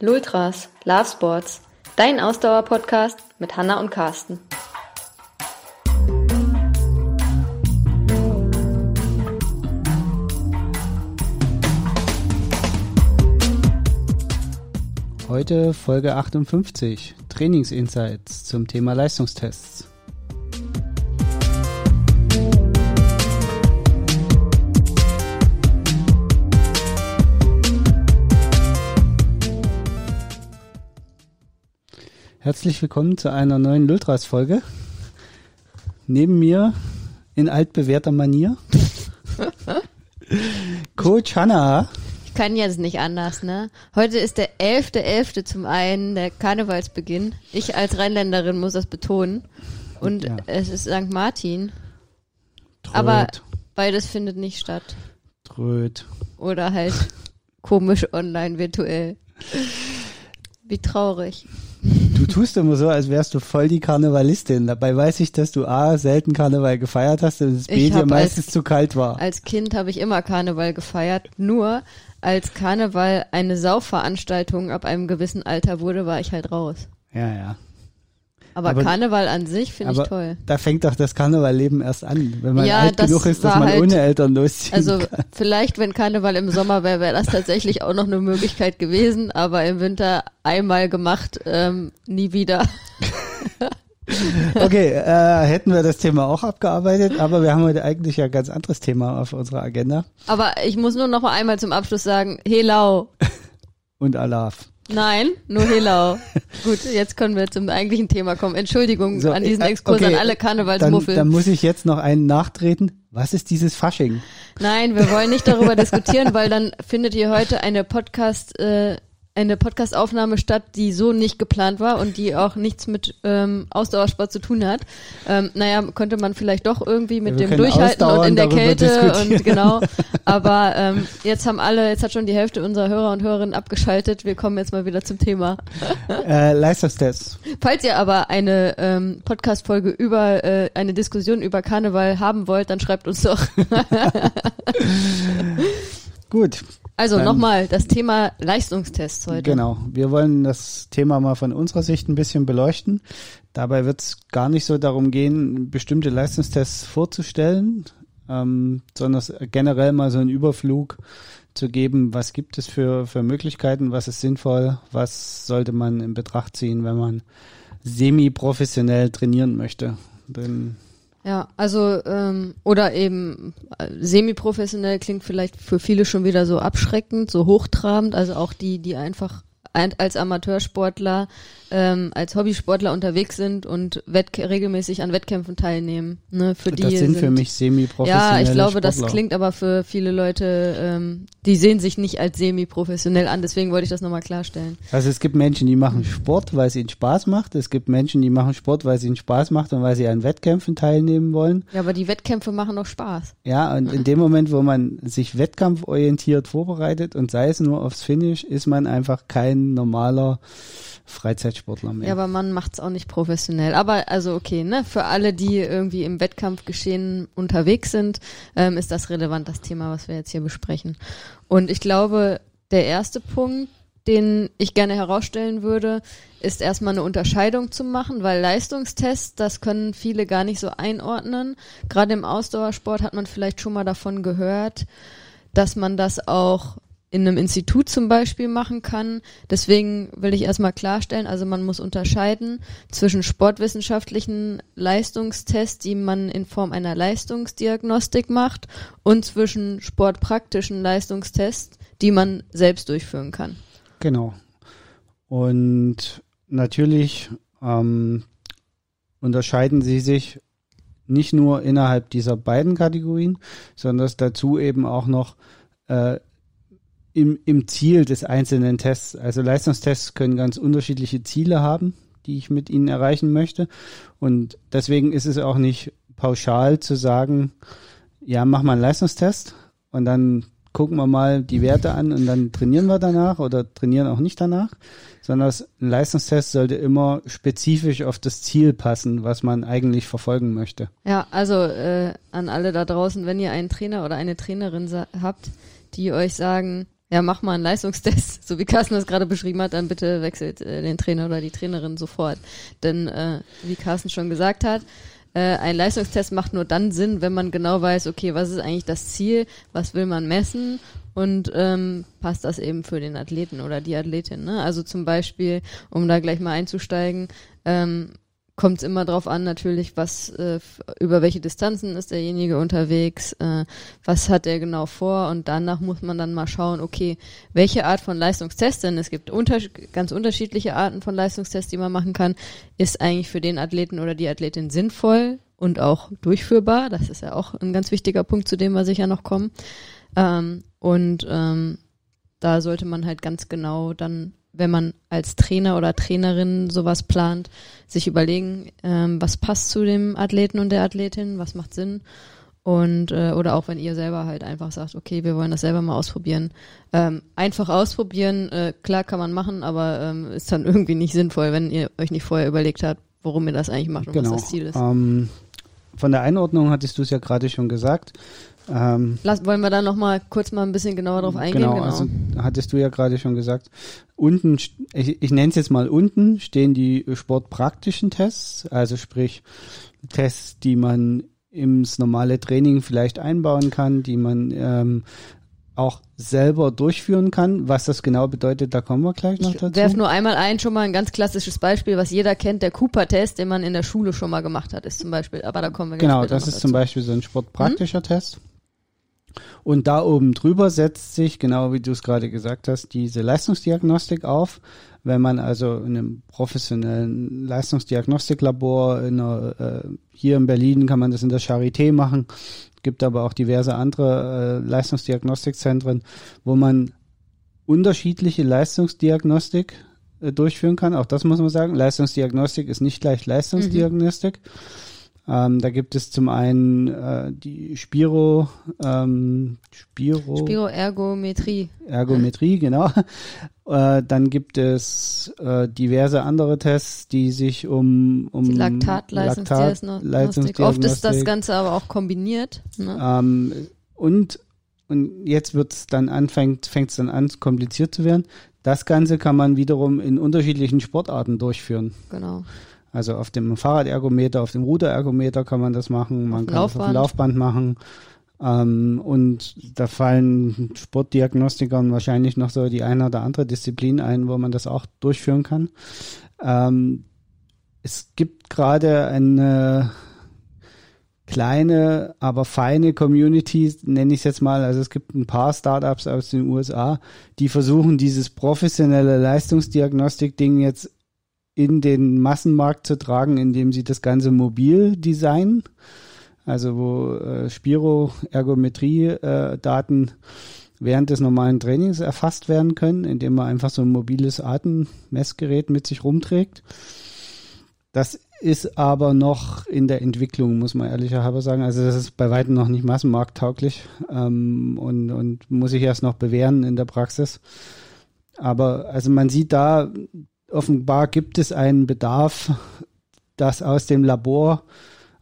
Lultras, Love Sports, dein Ausdauer-Podcast mit Hanna und Carsten. Heute Folge 58, Trainingsinsights zum Thema Leistungstests. Herzlich willkommen zu einer neuen Lultras-Folge. Neben mir in altbewährter Manier Coach Hanna. Ich kann jetzt nicht anders, ne? Heute ist der 11.11. zum einen, der Karnevalsbeginn. Ich als Rheinländerin muss das betonen. Und Ja. es ist St. Martin. Tröd, Aber beides findet nicht statt. Tröd. Oder halt komisch online, virtuell. Wie traurig. Du tust immer so, als wärst du voll die Karnevalistin. Dabei weiß ich, dass du A, selten Karneval gefeiert hast und es B, dir meistens als- zu kalt war. Als Kind habe ich immer Karneval gefeiert. Nur als Karneval eine Sauveranstaltung ab einem gewissen Alter wurde, war ich halt raus. Ja, ja. Aber, Aber- Karneval an sich finde ich toll. da fängt doch das Karnevalleben erst an, wenn man Ja, alt genug ist, dass man halt- ohne Eltern losziehen Also kann. vielleicht, wenn Karneval im Sommer wäre, wäre das tatsächlich auch noch eine Möglichkeit gewesen, aber im Winter einmal gemacht, ähm, nie wieder. Okay, äh, hätten wir das Thema auch abgearbeitet, aber wir haben heute eigentlich ja ein ganz anderes Thema auf unserer Agenda. Aber ich muss nur noch mal einmal zum Abschluss sagen, Helau. Und Alaf. Nein, nur Helau. Gut, jetzt können wir zum eigentlichen Thema kommen. Entschuldigung So, an diesen äh, Exkurs okay, an alle Dann, Karnevalsmuffel. dann muss ich jetzt noch einen nachtreten. Was ist dieses Fasching? Nein, wir wollen nicht darüber diskutieren, weil dann findet ihr heute eine Podcast, äh, eine Podcastaufnahme statt, die so nicht geplant war und die auch nichts mit ähm, Ausdauersport zu tun hat. Ähm, naja, könnte man vielleicht doch irgendwie mit wir dem Durchhalten und in der Kälte und genau. Aber ähm, jetzt haben alle, jetzt hat schon die Hälfte unserer Hörer und Hörerinnen abgeschaltet. Wir kommen jetzt mal wieder zum Thema. Äh, Leistungstests. Falls ihr aber eine ähm, Podcast-Folge über äh, eine Diskussion über Karneval haben wollt, dann schreibt uns doch. Gut, Also nochmal, das Thema Leistungstests heute. Genau, wir wollen das Thema mal von unserer Sicht ein bisschen beleuchten. Dabei wird es gar nicht so darum gehen, bestimmte Leistungstests vorzustellen, ähm, sondern generell mal so einen Überflug zu geben, was gibt es für, für Möglichkeiten, was ist sinnvoll, was sollte man in Betracht ziehen, wenn man semi-professionell trainieren möchte. Denn Ja, also ähm, oder eben äh, semi-professionell klingt vielleicht für viele schon wieder so abschreckend, so hochtrabend. Also auch die, die einfach ein, als Amateursportler, ähm, als Hobbysportler unterwegs sind und Wettk regelmäßig an Wettkämpfen teilnehmen. Ne, für die das sind für mich semi-professionelle Ja, ich glaube, das Sportler. klingt aber für viele Leute, ähm, die sehen sich nicht als semi-professionell an. Deswegen wollte ich das nochmal klarstellen. Also es gibt Menschen, die machen Sport, weil es ihnen Spaß macht. Es gibt Menschen, die machen Sport, weil es ihnen Spaß macht und weil sie an Wettkämpfen teilnehmen wollen. Ja, aber die Wettkämpfe machen doch Spaß. Ja, und in dem Moment, wo man sich wettkampforientiert vorbereitet und sei es nur aufs Finish, ist man einfach kein normaler Freizeitsportler mehr. Ja, aber man macht's auch nicht professionell. Aber also okay, ne? Für alle, die irgendwie im Wettkampfgeschehen unterwegs sind, ähm, ist das relevant, das Thema, was wir jetzt hier besprechen. Und ich glaube, der erste Punkt, den ich gerne herausstellen würde, ist erstmal eine Unterscheidung zu machen, weil Leistungstests, das können viele gar nicht so einordnen. Gerade im Ausdauersport hat man vielleicht schon mal davon gehört, dass man das auch in einem Institut zum Beispiel machen kann. Deswegen will ich erstmal klarstellen, also man muss unterscheiden zwischen sportwissenschaftlichen Leistungstests, die man in Form einer Leistungsdiagnostik macht, und zwischen sportpraktischen Leistungstests, die man selbst durchführen kann. Genau. Und natürlich ähm, unterscheiden sie sich nicht nur innerhalb dieser beiden Kategorien, sondern dazu eben auch noch äh, im, im Ziel des einzelnen Tests. Also Leistungstests können ganz unterschiedliche Ziele haben, die ich mit ihnen erreichen möchte. Und deswegen ist es auch nicht pauschal zu sagen, ja, mach mal einen Leistungstest und dann gucken wir mal die Werte an und dann trainieren wir danach oder trainieren auch nicht danach, sondern ein Leistungstest sollte immer spezifisch auf das Ziel passen, was man eigentlich verfolgen möchte. Ja, also äh, an alle da draußen, wenn ihr einen Trainer oder eine Trainerin habt, die euch sagen, ja, mach mal einen Leistungstest, so wie Carsten das gerade beschrieben hat, dann bitte wechselt äh, den Trainer oder die Trainerin sofort. Denn äh, wie Carsten schon gesagt hat, äh, ein Leistungstest macht nur dann Sinn, wenn man genau weiß, okay, was ist eigentlich das Ziel, was will man messen und ähm, passt das eben für den Athleten oder die Athletin. Ne? Also zum Beispiel, um da gleich mal einzusteigen, ähm, kommt es immer drauf an, natürlich, was äh, über welche Distanzen ist derjenige unterwegs, äh, was hat er genau vor und danach muss man dann mal schauen, okay, welche Art von Leistungstest, denn es gibt unter ganz unterschiedliche Arten von Leistungstests, die man machen kann, ist eigentlich für den Athleten oder die Athletin sinnvoll und auch durchführbar. Das ist ja auch ein ganz wichtiger Punkt, zu dem wir sicher noch kommen. Ähm, und ähm, da sollte man halt ganz genau dann wenn man als Trainer oder Trainerin sowas plant, sich überlegen, ähm, was passt zu dem Athleten und der Athletin, was macht Sinn. Und äh, oder auch wenn ihr selber halt einfach sagt, okay, wir wollen das selber mal ausprobieren. Ähm, einfach ausprobieren, äh, klar kann man machen, aber ähm, ist dann irgendwie nicht sinnvoll, wenn ihr euch nicht vorher überlegt habt, warum ihr das eigentlich macht und genau. was das Ziel ist. Ähm, von der Einordnung hattest du es ja gerade schon gesagt. Ähm, Lass, wollen wir da nochmal kurz mal ein bisschen genauer drauf eingehen? Genau, genau. also hattest du ja gerade schon gesagt. Unten, ich, ich nenne es jetzt mal unten, stehen die sportpraktischen Tests, also sprich Tests, die man ins normale Training vielleicht einbauen kann, die man ähm, auch selber durchführen kann. Was das genau bedeutet, da kommen wir gleich noch dazu. Ich werf nur einmal ein, schon mal ein ganz klassisches Beispiel, was jeder kennt, der Cooper-Test, den man in der Schule schon mal gemacht hat, ist zum Beispiel, aber da kommen wir Genau, das ist dazu. zum Beispiel so ein sportpraktischer hm? Test. Und da oben drüber setzt sich, genau wie du es gerade gesagt hast, diese Leistungsdiagnostik auf. Wenn man also in einem professionellen Leistungsdiagnostiklabor in einer, äh, hier in Berlin kann man das in der Charité machen, gibt aber auch diverse andere äh, Leistungsdiagnostikzentren, wo man unterschiedliche Leistungsdiagnostik äh, durchführen kann. Auch das muss man sagen. Leistungsdiagnostik ist nicht gleich Leistungsdiagnostik. Mhm. Ähm, da gibt es zum einen äh, die Spiro, ähm, Spiro, Spiroergometrie. Ergometrie, genau. Äh, dann gibt es äh, diverse andere Tests, die sich um, um die Laktatleistungsdiagnostik. Laktat Oft ist das Ganze aber auch kombiniert. Ne? Ähm, und und jetzt wird's dann anfängt, fängt es dann an, kompliziert zu werden. Das Ganze kann man wiederum in unterschiedlichen Sportarten durchführen. Genau. Also auf dem Fahrradergometer, auf dem Ruderergometer kann man das machen, man kann es auf dem Laufband machen. Ähm, und da fallen Sportdiagnostikern wahrscheinlich noch so die eine oder andere Disziplin ein, wo man das auch durchführen kann. Ähm, es gibt gerade eine kleine, aber feine Community, nenne ich es jetzt mal. Also es gibt ein paar Startups aus den USA, die versuchen, dieses professionelle Leistungsdiagnostik-Ding jetzt in den Massenmarkt zu tragen, indem sie das Ganze mobil designen. Also wo äh, Spiro-Ergometrie-Daten äh, während des normalen Trainings erfasst werden können, indem man einfach so ein mobiles Atemmessgerät mit sich rumträgt. Das ist aber noch in der Entwicklung, muss man ehrlicherweise sagen. Also das ist bei weitem noch nicht massenmarkttauglich ähm, und, und muss sich erst noch bewähren in der Praxis. Aber also man sieht da, offenbar gibt es einen Bedarf, das aus dem Labor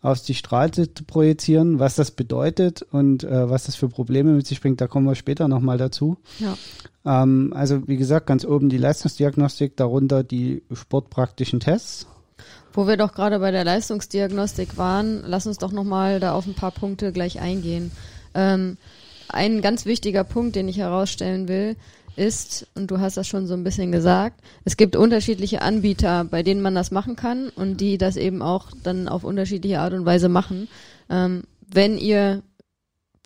auf die Straße zu projizieren. Was das bedeutet und äh, was das für Probleme mit sich bringt, da kommen wir später nochmal dazu. Ja. Ähm, also wie gesagt, ganz oben die Leistungsdiagnostik, darunter die sportpraktischen Tests. Wo wir doch gerade bei der Leistungsdiagnostik waren, lass uns doch nochmal da auf ein paar Punkte gleich eingehen. Ähm, ein ganz wichtiger Punkt, den ich herausstellen will, ist, und du hast das schon so ein bisschen gesagt, es gibt unterschiedliche Anbieter, bei denen man das machen kann und die das eben auch dann auf unterschiedliche Art und Weise machen. Ähm, wenn ihr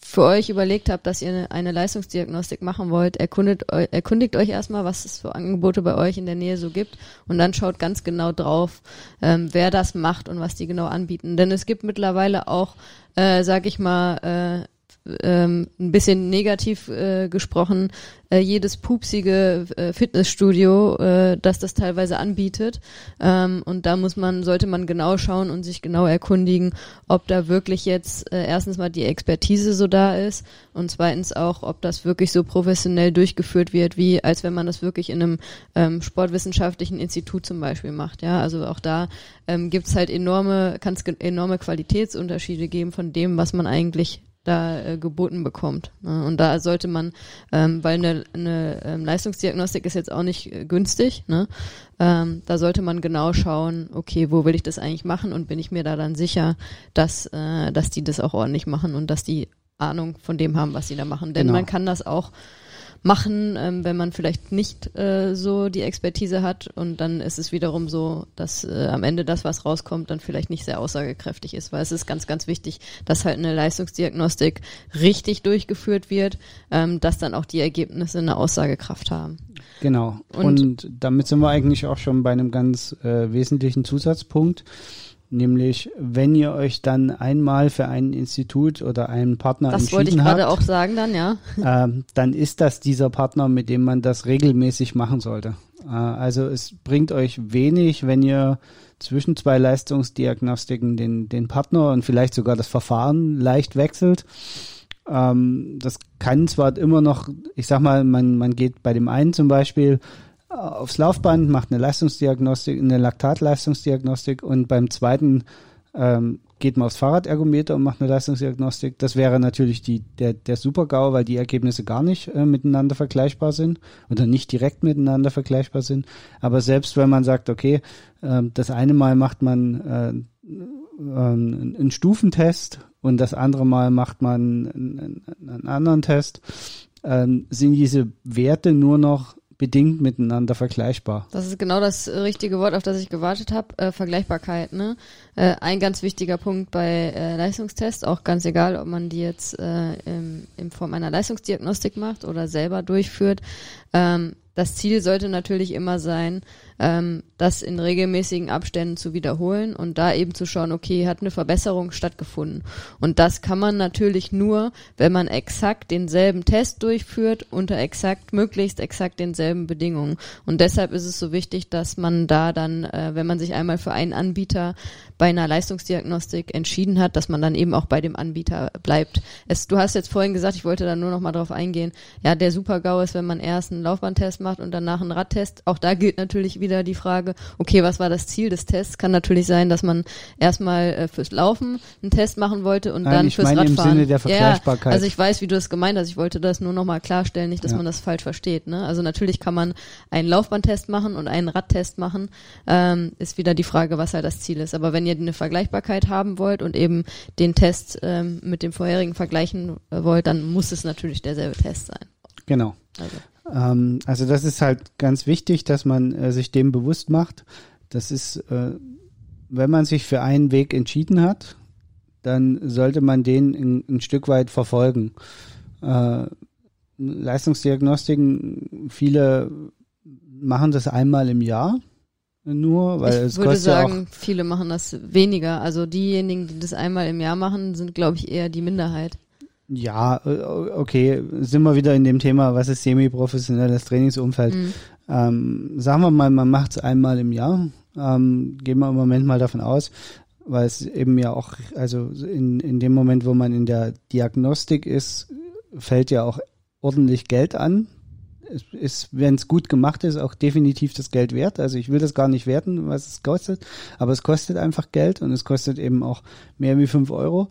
für euch überlegt habt, dass ihr eine, Leistungsdiagnostik machen wollt, erkundet, erkundigt euch erstmal, was es für Angebote bei euch in der Nähe so gibt und dann schaut ganz genau drauf, ähm, wer das macht und was die genau anbieten. Denn es gibt mittlerweile auch, äh, sag ich mal, äh, ähm, ein bisschen negativ äh, gesprochen, äh, jedes pupsige äh, Fitnessstudio, äh, das das teilweise anbietet. Ähm, und da muss man, sollte man genau schauen und sich genau erkundigen, ob da wirklich jetzt äh, erstens mal die Expertise so da ist und zweitens auch, ob das wirklich so professionell durchgeführt wird, wie als wenn man das wirklich in einem ähm, sportwissenschaftlichen Institut zum Beispiel macht. Ja, also auch da ähm, gibt halt enorme, kann es enorme Qualitätsunterschiede geben von dem, was man eigentlich da äh, geboten bekommt. Ne? Und da sollte man, ähm, weil eine, eine ähm, Leistungsdiagnostik ist jetzt auch nicht äh, günstig, ne? ähm, da sollte man genau schauen, okay, wo will ich das eigentlich machen und bin ich mir da dann sicher, dass, äh, dass die das auch ordentlich machen und dass die Ahnung von dem haben, was sie da machen. Denn Genau. man kann das auch machen, ähm, wenn man vielleicht nicht äh, so die Expertise hat und dann ist es wiederum so, dass äh, am Ende das, was rauskommt, dann vielleicht nicht sehr aussagekräftig ist, weil es ist ganz, ganz wichtig, dass halt eine Leistungsdiagnostik richtig durchgeführt wird, ähm, dass dann auch die Ergebnisse eine Aussagekraft haben. Genau. Und- Und, damit sind wir eigentlich auch schon bei einem ganz äh, wesentlichen Zusatzpunkt, nämlich wenn ihr euch dann einmal für ein Institut oder einen Partner Das wollte ich entschieden gerade habt, auch sagen dann, ja. ähm, dann ist das dieser Partner, mit dem man das regelmäßig machen sollte. Äh, also es bringt euch wenig, wenn ihr zwischen zwei Leistungsdiagnostiken den, den Partner und vielleicht sogar das Verfahren leicht wechselt. Ähm, das kann zwar immer noch, ich sag mal, man, man geht bei dem einen zum Beispiel äh, aufs Laufband, macht eine Leistungsdiagnostik, eine Laktatleistungsdiagnostik und beim zweiten ähm, geht man aufs Fahrradergometer und macht eine Leistungsdiagnostik. Das wäre natürlich die, der, der Super-GAU, weil die Ergebnisse gar nicht äh, miteinander vergleichbar sind oder nicht direkt miteinander vergleichbar sind. Aber selbst wenn man sagt, okay, ähm, das eine Mal macht man äh, ähm, einen Stufentest und das andere Mal macht man einen, einen anderen Test, ähm, sind diese Werte nur noch bedingt miteinander vergleichbar. Das ist genau das richtige Wort, auf das ich gewartet habe. Äh, Vergleichbarkeit. Ne? Äh, ein ganz wichtiger Punkt bei äh, Leistungstests, auch ganz egal, ob man die jetzt äh, im, in Form einer Leistungsdiagnostik macht oder selber durchführt. Ähm, das Ziel sollte natürlich immer sein, ähm, das in regelmäßigen Abständen zu wiederholen und da eben zu schauen, okay, hat eine Verbesserung stattgefunden. Und das kann man natürlich nur, wenn man exakt denselben Test durchführt unter exakt, möglichst exakt denselben Bedingungen. Und deshalb ist es so wichtig, dass man da dann, äh, wenn man sich einmal für einen Anbieter bei einer Leistungsdiagnostik entschieden hat, dass man dann eben auch bei dem Anbieter bleibt. Es, du hast jetzt vorhin gesagt, ich wollte da nur noch mal drauf eingehen. Ja, der Super-GAU ist, wenn man erst einen Laufbahntest macht und danach einen Radtest. Auch da gilt natürlich wieder die Frage, okay, was war das Ziel des Tests? Kann natürlich sein, dass man erstmal äh, fürs Laufen einen Test machen wollte und Nein, dann ich fürs meine im Radfahren. Sinne der Vergleichbarkeit. Ja, also ich weiß, wie du das gemeint hast. Ich wollte das nur noch mal klarstellen, nicht, dass Ja. man das falsch versteht. Ne? Also natürlich kann man einen Laufbahntest machen und einen Radtest machen. Ähm, ist wieder die Frage, was halt das Ziel ist. Aber wenn ihr eine Vergleichbarkeit haben wollt und eben den Test ähm, mit dem vorherigen vergleichen äh, wollt, dann muss es natürlich derselbe Test sein. Genau. Also. Ähm, also das ist halt ganz wichtig, dass man äh, sich dem bewusst macht. Das ist, äh, wenn man sich für einen Weg entschieden hat, dann sollte man den ein, ein Stück weit verfolgen. Äh, Leistungsdiagnostiken, viele machen das einmal im Jahr nur, weil ich es würde kostet ja sagen, viele machen das weniger. Also diejenigen, die das einmal im Jahr machen, sind, glaube ich, eher die Minderheit. Ja, äh, okay, sind wir wieder in dem Thema, was ist semi-professionelles Trainingsumfeld. Mhm. Ähm, sagen wir mal, man macht es einmal im Jahr. Ähm, gehen wir im Moment mal davon aus, weil es eben ja auch, also in, in dem Moment, wo man in der Diagnostik ist, fällt ja auch ordentlich Geld an. Es ist, wenn es gut gemacht ist, auch definitiv das Geld wert. Also ich will das gar nicht werten, was es kostet, aber es kostet einfach Geld und es kostet eben auch mehr wie fünf Euro.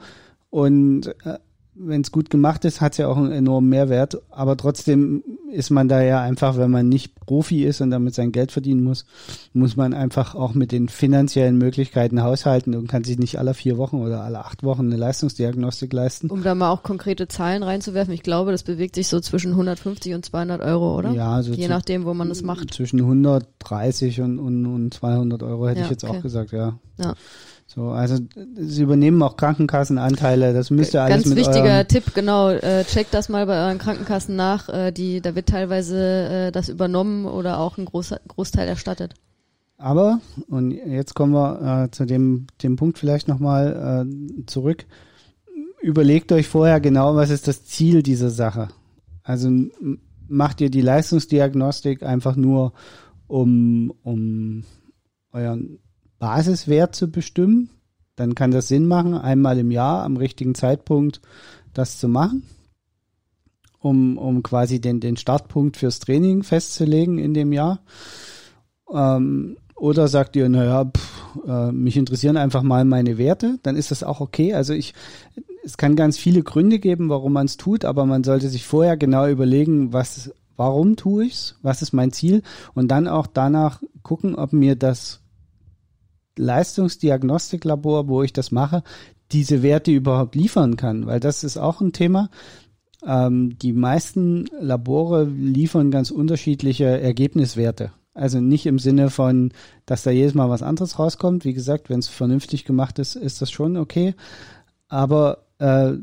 Und äh, wenn es gut gemacht ist, hat es ja auch einen enormen Mehrwert. Aber trotzdem ist man da ja einfach, wenn man nicht Profi ist und damit sein Geld verdienen muss, muss man einfach auch mit den finanziellen Möglichkeiten haushalten und kann sich nicht alle vier Wochen oder alle acht Wochen eine Leistungsdiagnostik leisten. Um da mal auch konkrete Zahlen reinzuwerfen, ich glaube, das bewegt sich so zwischen 150 und 200 Euro, oder? Ja, also Je nachdem, wo man das macht. Zwischen 130 und, und, und 200 Euro hätte Ja, ich jetzt okay. auch gesagt, ja. Ja. So, also sie übernehmen auch Krankenkassenanteile. Das müsste alles Ganz mit wichtiger Tipp, genau, äh, checkt das mal bei euren Krankenkassen nach. Äh, die, da wird teilweise äh, das übernommen oder auch ein großer Großteil erstattet. Aber, und jetzt kommen wir äh, zu dem, dem Punkt vielleicht nochmal äh, zurück. Überlegt euch vorher genau, was ist das Ziel dieser Sache. Also macht ihr die Leistungsdiagnostik einfach nur, um, um euren Basiswert zu bestimmen, dann kann das Sinn machen, einmal im Jahr am richtigen Zeitpunkt das zu machen, um, um quasi den, den Startpunkt fürs Training festzulegen in dem Jahr. Ähm, oder sagt ihr, naja, äh, mich interessieren einfach mal meine Werte, dann ist das auch okay. Also ich, es kann ganz viele Gründe geben, warum man es tut, aber man sollte sich vorher genau überlegen, was, warum tue ich's, was ist mein Ziel und dann auch danach gucken, ob mir das Leistungsdiagnostiklabor, wo ich das mache, diese Werte überhaupt liefern kann, weil das ist auch ein Thema. Ähm, die meisten Labore liefern ganz unterschiedliche Ergebniswerte. Also nicht im Sinne von, dass da jedes Mal was anderes rauskommt. Wie gesagt, wenn es vernünftig gemacht ist, ist das schon okay. Aber äh,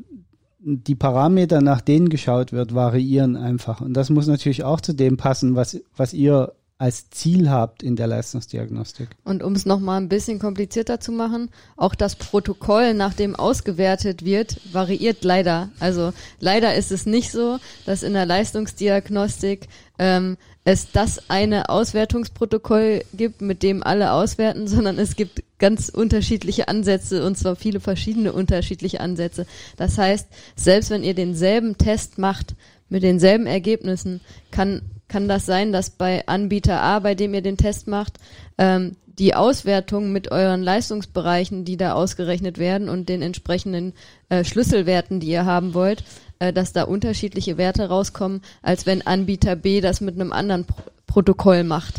die Parameter, nach denen geschaut wird, variieren einfach. Und das muss natürlich auch zu dem passen, was, was ihr als Ziel habt in der Leistungsdiagnostik. Und um es nochmal ein bisschen komplizierter zu machen, auch das Protokoll, nach dem ausgewertet wird, variiert leider. Also leider ist es nicht so, dass in der Leistungsdiagnostik ähm, es das eine Auswertungsprotokoll gibt, mit dem alle auswerten, sondern es gibt ganz unterschiedliche Ansätze und zwar viele verschiedene unterschiedliche Ansätze. Das heißt, selbst wenn ihr denselben Test macht, mit denselben Ergebnissen, kann kann das sein, dass bei Anbieter A, bei dem ihr den Test macht, ähm, die Auswertung mit euren Leistungsbereichen, die da ausgerechnet werden und den entsprechenden äh, Schlüsselwerten, die ihr haben wollt, äh, dass da unterschiedliche Werte rauskommen, als wenn Anbieter B das mit einem anderen Pro Protokoll macht.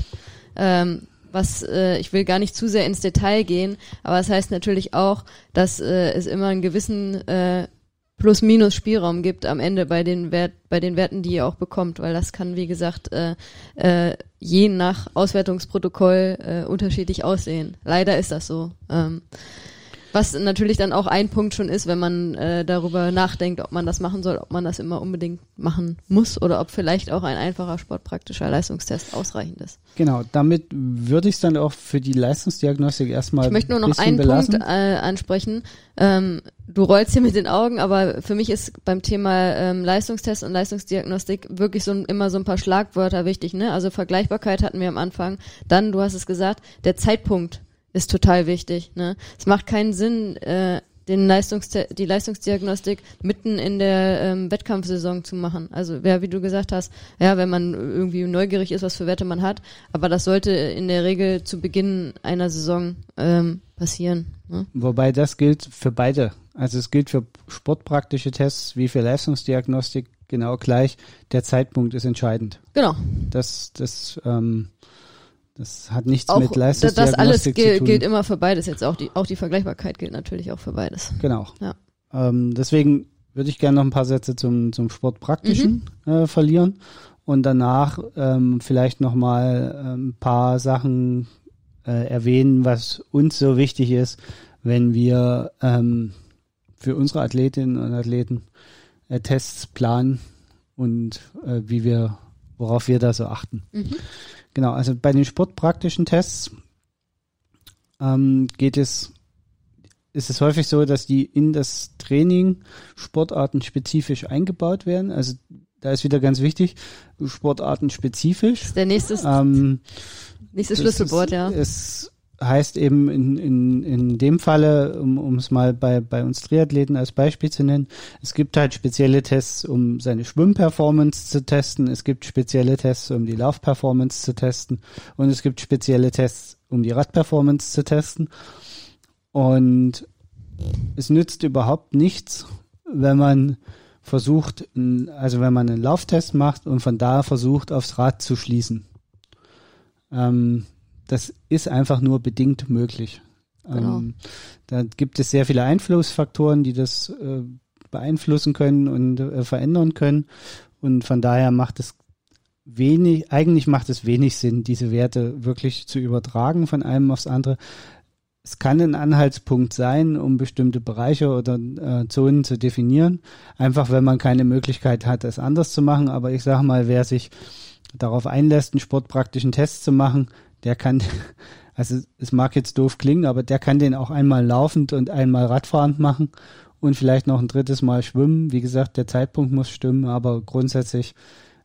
Ähm, was äh, ich will gar nicht zu sehr ins Detail gehen, aber es das heißt natürlich auch, dass äh, es immer einen gewissen äh, Plus-Minus-Spielraum gibt am Ende bei den Wert, bei den Werten, die ihr auch bekommt, weil das kann, wie gesagt, äh, äh, je nach Auswertungsprotokoll äh, unterschiedlich aussehen. Leider ist das so. Ähm, was natürlich dann auch ein Punkt schon ist, wenn man äh, darüber nachdenkt, ob man das machen soll, ob man das immer unbedingt machen muss oder ob vielleicht auch ein einfacher sportpraktischer Leistungstest ausreichend ist. Genau, damit würde ich es dann auch für die Leistungsdiagnostik erstmal. Ich möchte nur noch einen belassen. Punkt äh, ansprechen. Ähm, du rollst hier mit den Augen, aber für mich ist beim Thema ähm, Leistungstest und Leistungsdiagnostik wirklich so immer so ein paar Schlagwörter wichtig. Ne? Also Vergleichbarkeit hatten wir am Anfang. Dann, du hast es gesagt, der Zeitpunkt ist total wichtig. Ne? Es macht keinen Sinn, äh, den Leistungs die Leistungsdiagnostik mitten in der ähm, Wettkampfsaison zu machen. Also ja, wie du gesagt hast, ja, wenn man irgendwie neugierig ist, was für Werte man hat, aber das sollte in der Regel zu Beginn einer Saison ähm, passieren. Ne? Wobei das gilt für beide. Also es gilt für sportpraktische Tests wie für Leistungsdiagnostik genau gleich. Der Zeitpunkt ist entscheidend. Genau. Das, das ähm, das hat nichts auch, mit Leistungsdiagnostik das alles gilt, gilt immer für beides jetzt auch die auch die Vergleichbarkeit gilt natürlich auch für beides. Genau. Ja. Ähm, deswegen würde ich gerne noch ein paar Sätze zum zum Sportpraktischen mhm. äh, verlieren und danach ähm, vielleicht noch mal äh, ein paar Sachen äh, erwähnen, was uns so wichtig ist, wenn wir ähm, für unsere Athletinnen und Athleten äh, Tests planen und äh, wie wir worauf wir da so achten. Mhm. Genau, also bei den sportpraktischen Tests ähm, geht es, ist es häufig so, dass die in das Training Sportarten spezifisch eingebaut werden. Also da ist wieder ganz wichtig, Sportarten spezifisch. Der nächste, ähm, nächste Schlüsselwort, ja. Es heißt eben in, in, in dem Falle, um, es mal bei, bei uns Triathleten als Beispiel zu nennen, es gibt halt spezielle Tests, um seine Schwimmperformance zu testen, es gibt spezielle Tests, um die Laufperformance zu testen und es gibt spezielle Tests, um die Radperformance zu testen. Und es nützt überhaupt nichts, wenn man versucht, also wenn man einen Lauftest macht und von da versucht, aufs Rad zu schließen. Ähm, das ist einfach nur bedingt möglich. Genau. Ähm, da gibt es sehr viele Einflussfaktoren, die das äh, beeinflussen können und äh, verändern können. Und von daher macht es wenig, eigentlich macht es wenig Sinn, diese Werte wirklich zu übertragen von einem aufs andere. Es kann ein Anhaltspunkt sein, um bestimmte Bereiche oder äh, Zonen zu definieren. Einfach, wenn man keine Möglichkeit hat, es anders zu machen. Aber ich sage mal, wer sich darauf einlässt, einen sportpraktischen Test zu machen, der kann, also es mag jetzt doof klingen, aber der kann den auch einmal laufend und einmal radfahrend machen und vielleicht noch ein drittes Mal schwimmen. Wie gesagt, der Zeitpunkt muss stimmen, aber grundsätzlich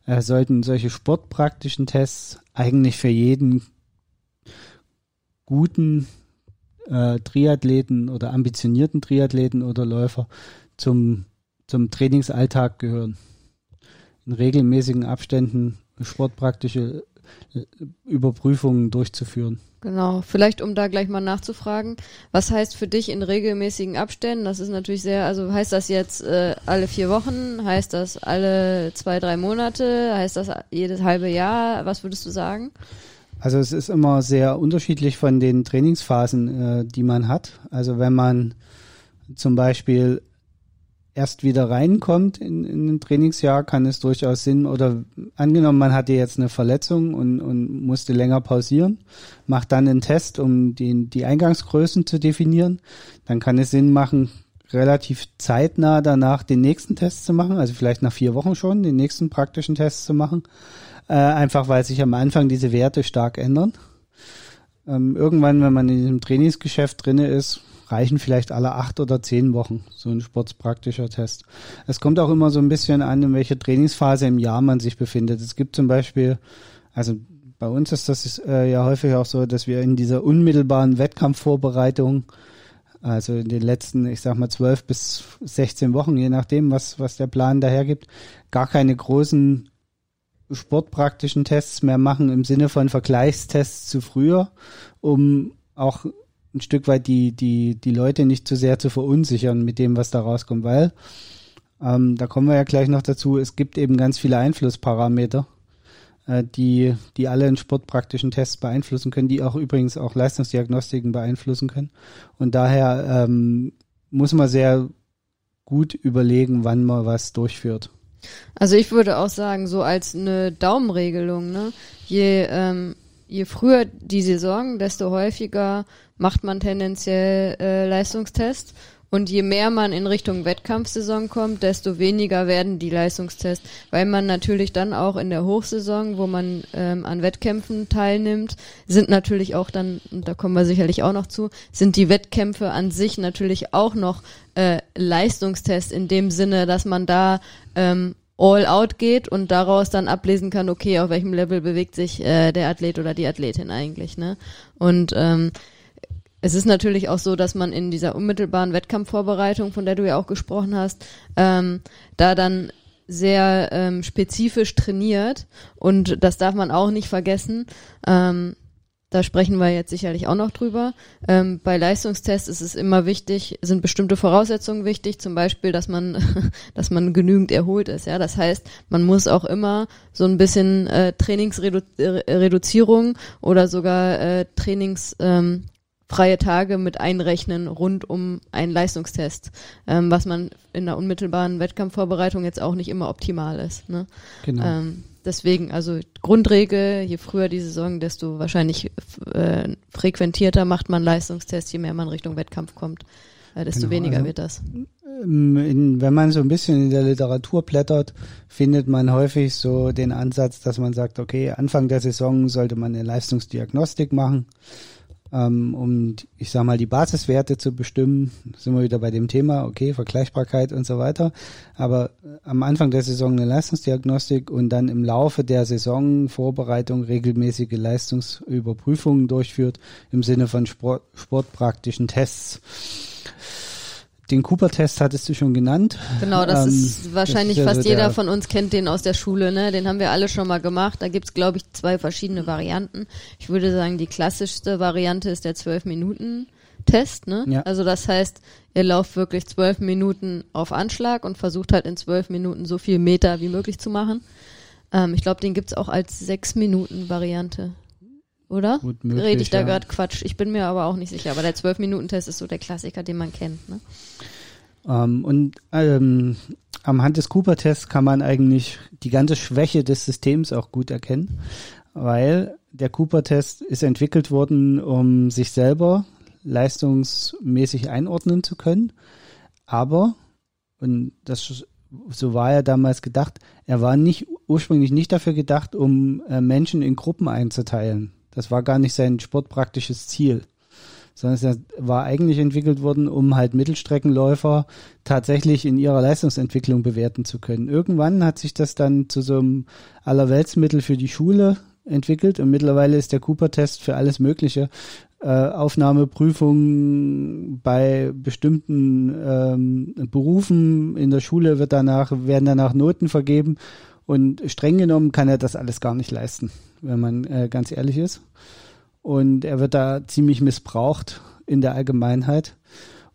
äh, sollten solche sportpraktischen Tests eigentlich für jeden guten äh, Triathleten oder ambitionierten Triathleten oder Läufer zum, zum Trainingsalltag gehören. In regelmäßigen Abständen sportpraktische Überprüfungen durchzuführen. Genau, vielleicht um da gleich mal nachzufragen, was heißt für dich in regelmäßigen Abständen? Das ist natürlich sehr, also heißt das jetzt äh, alle vier Wochen, heißt das alle zwei, drei Monate, heißt das jedes halbe Jahr? Was würdest du sagen? Also es ist immer sehr unterschiedlich von den Trainingsphasen, äh, die man hat. Also wenn man zum Beispiel erst wieder reinkommt in, in ein Trainingsjahr, kann es durchaus Sinn, oder angenommen, man hatte jetzt eine Verletzung und, und musste länger pausieren, macht dann einen Test, um die, die Eingangsgrößen zu definieren, dann kann es Sinn machen, relativ zeitnah danach den nächsten Test zu machen, also vielleicht nach vier Wochen schon den nächsten praktischen Test zu machen, äh, einfach weil sich am Anfang diese Werte stark ändern. Ähm, irgendwann, wenn man in diesem Trainingsgeschäft drinne ist, reichen vielleicht alle acht oder zehn Wochen so ein sportspraktischer Test. Es kommt auch immer so ein bisschen an, in welcher Trainingsphase im Jahr man sich befindet. Es gibt zum Beispiel, also bei uns ist das äh, ja häufig auch so, dass wir in dieser unmittelbaren Wettkampfvorbereitung, also in den letzten, ich sag mal, zwölf bis 16 Wochen, je nachdem, was, was der Plan dahergibt, gar keine großen sportpraktischen Tests mehr machen im Sinne von Vergleichstests zu früher, um auch ein Stück weit die, die, die Leute nicht zu sehr zu verunsichern mit dem, was da rauskommt, weil ähm, da kommen wir ja gleich noch dazu, es gibt eben ganz viele Einflussparameter, äh, die, die alle in sportpraktischen Tests beeinflussen können, die auch übrigens auch Leistungsdiagnostiken beeinflussen können. Und daher ähm, muss man sehr gut überlegen, wann man was durchführt. Also ich würde auch sagen, so als eine Daumenregelung, ne? Je, ähm, je früher die Saison, desto häufiger macht man tendenziell äh, Leistungstests. Und je mehr man in Richtung Wettkampfsaison kommt, desto weniger werden die Leistungstests, weil man natürlich dann auch in der Hochsaison, wo man ähm, an Wettkämpfen teilnimmt, sind natürlich auch dann, und da kommen wir sicherlich auch noch zu, sind die Wettkämpfe an sich natürlich auch noch äh, Leistungstests in dem Sinne, dass man da ähm, all out geht und daraus dann ablesen kann, okay, auf welchem Level bewegt sich äh, der Athlet oder die Athletin eigentlich, ne? Und ähm, es ist natürlich auch so, dass man in dieser unmittelbaren Wettkampfvorbereitung, von der du ja auch gesprochen hast, ähm, da dann sehr ähm, spezifisch trainiert und das darf man auch nicht vergessen. Ähm, da sprechen wir jetzt sicherlich auch noch drüber. Ähm, bei Leistungstests ist es immer wichtig, sind bestimmte Voraussetzungen wichtig, zum Beispiel, dass man, dass man genügend erholt ist. Ja, das heißt, man muss auch immer so ein bisschen äh, Trainingsreduzierung oder sogar äh, Trainings ähm, freie Tage mit einrechnen rund um einen Leistungstest, ähm, was man in der unmittelbaren Wettkampfvorbereitung jetzt auch nicht immer optimal ist. Ne? Genau. Ähm, deswegen, also Grundregel, je früher die Saison, desto wahrscheinlich äh, frequentierter macht man Leistungstests, je mehr man Richtung Wettkampf kommt, äh, desto genau, weniger also, wird das. Ähm, in, wenn man so ein bisschen in der Literatur blättert, findet man häufig so den Ansatz, dass man sagt, okay, Anfang der Saison sollte man eine Leistungsdiagnostik machen ähm, um, ich sag mal, die Basiswerte zu bestimmen. Sind wir wieder bei dem Thema, okay, Vergleichbarkeit und so weiter. Aber äh, am Anfang der Saison eine Leistungsdiagnostik und dann im Laufe der Saisonvorbereitung regelmäßige Leistungsüberprüfungen durchführt im Sinne von Sport, sportpraktischen Tests. Den Cooper-Test hattest du schon genannt. Genau, das ähm, ist wahrscheinlich das ist fast jeder von uns kennt den aus der Schule, ne? Den haben wir alle schon mal gemacht. Da gibt's glaube ich, zwei verschiedene Varianten. Ich würde sagen, die klassischste Variante ist der 12-Minuten-Test, ne? Ja. Also das heißt, ihr lauft wirklich zwölf Minuten auf Anschlag und versucht halt in zwölf Minuten so viel Meter wie möglich zu machen. Ähm, ich glaube, den gibt's auch als sechs Minuten Variante oder? Gut möglich, Rede ich da ja. gerade Quatsch. Ich bin mir aber auch nicht sicher. Aber der 12-Minuten-Test ist so der Klassiker, den man kennt. Ne? Ähm, und ähm, am Hand des Cooper-Tests kann man eigentlich die ganze Schwäche des Systems auch gut erkennen, weil der Cooper-Test ist entwickelt worden, um sich selber leistungsmäßig einordnen zu können. Aber, und das so war er damals gedacht, er war nicht ursprünglich nicht dafür gedacht, um äh, Menschen in Gruppen einzuteilen. Das war gar nicht sein sportpraktisches Ziel, sondern es war eigentlich entwickelt worden, um halt Mittelstreckenläufer tatsächlich in ihrer Leistungsentwicklung bewerten zu können. Irgendwann hat sich das dann zu so einem Allerweltsmittel für die Schule entwickelt und mittlerweile ist der Cooper-Test für alles Mögliche. Äh, Aufnahmeprüfungen bei bestimmten ähm, Berufen in der Schule wird danach, werden danach Noten vergeben Und streng genommen kann er das alles gar nicht leisten, wenn man äh, ganz ehrlich ist. Und er wird da ziemlich missbraucht in der Allgemeinheit.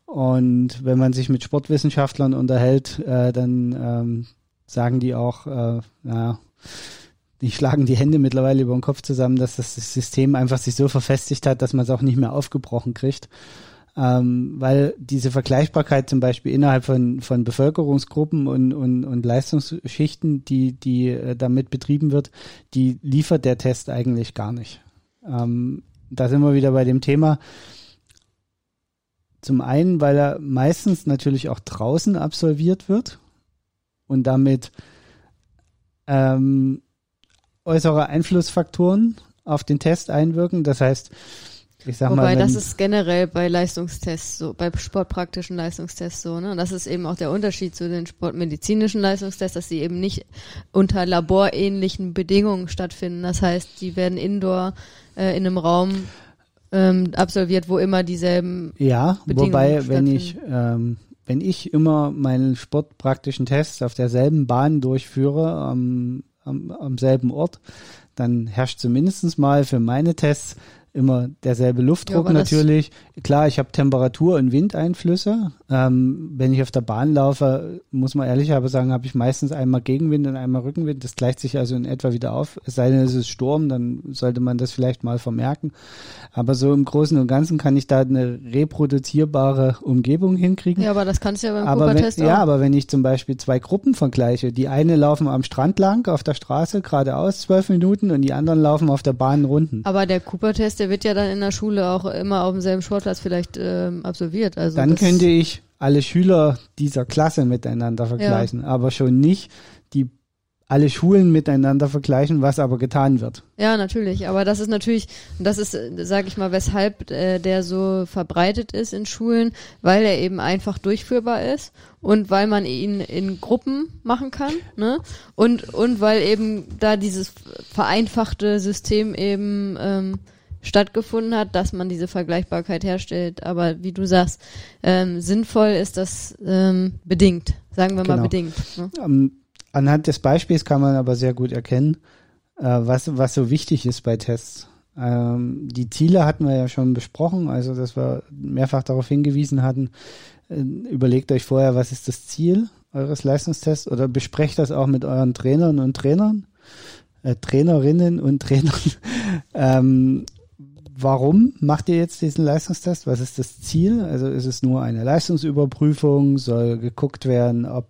Und wenn man sich mit Sportwissenschaftlern unterhält, äh, dann ähm, sagen die auch, äh, na, die schlagen die Hände mittlerweile über den Kopf zusammen, dass das System einfach sich so verfestigt hat, dass man es auch nicht mehr aufgebrochen kriegt. Ähm, weil diese Vergleichbarkeit zum Beispiel innerhalb von, von Bevölkerungsgruppen und, und, und Leistungsschichten, die, die äh, damit betrieben wird, die liefert der Test eigentlich gar nicht. Ähm, da sind wir wieder bei dem Thema. Zum einen, weil er meistens natürlich auch draußen absolviert wird und damit ähm, äußere Einflussfaktoren auf den Test einwirken. Das heißt, ich sag Wobei mal, wenn, das ist generell bei Leistungstests so, bei sportpraktischen Leistungstests so, ne? Das ist eben auch der Unterschied zu den sportmedizinischen Leistungstests, dass sie eben nicht unter laborähnlichen Bedingungen stattfinden. Das heißt, die werden indoor äh, in einem Raum ähm, absolviert, wo immer dieselben ja, Bedingungen wobei wenn ich ähm, wenn ich immer meinen sportpraktischen Test auf derselben Bahn durchführe, am, am, am selben Ort, dann herrscht zumindest mal für meine Tests immer derselbe Luftdruck das- natürlich. Klar, ich habe Temperatur- und Windeinflüsse. Ähm, wenn ich auf der Bahn laufe, muss man ehrlich aber sagen, habe ich meistens einmal Gegenwind und einmal Rückenwind. Das gleicht sich also in etwa wieder auf. Es sei denn, es ist Sturm, dann sollte man das vielleicht mal vermerken. Aber so im Großen und Ganzen kann ich da eine reproduzierbare Umgebung hinkriegen. Ja, aber das kannst du ja beim Cooper-Test auch. ja, aber wenn ich zum Beispiel zwei Gruppen vergleiche, die eine laufen am Strand lang auf der Straße geradeaus zwölf Minuten und die anderen laufen auf der Bahn Runden. Aber der Cooper-Test, der wird ja dann in der Schule auch immer auf demselben Sportplatz vielleicht ähm, absolviert. Also Dann könnte ich alle Schüler dieser Klasse miteinander vergleichen, aber schon nicht die alle Schulen miteinander vergleichen, was aber getan wird. Ja, natürlich. Aber das ist natürlich, das ist, sage ich mal, weshalb äh, der so verbreitet ist in Schulen, weil er eben einfach durchführbar ist und weil man ihn in Gruppen machen kann, ne? Und und weil eben da dieses vereinfachte System eben ähm, stattgefunden hat, dass man diese Vergleichbarkeit herstellt. Aber wie du sagst, ähm, sinnvoll ist das ähm, bedingt. Sagen wir mal Genau. bedingt. Ne? Ähm, anhand des Beispiels kann man aber sehr gut erkennen, äh, was, was so wichtig ist bei Tests. Ähm, die Ziele hatten wir ja schon besprochen, also dass wir mehrfach darauf hingewiesen hatten, äh, überlegt euch vorher, was ist das Ziel eures Leistungstests oder besprecht das auch mit euren Trainern und Trainern, äh, Trainerinnen und Trainern. ähm, warum macht ihr jetzt diesen Leistungstest? Was ist das Ziel? Also ist es nur eine Leistungsüberprüfung? Soll geguckt werden, ob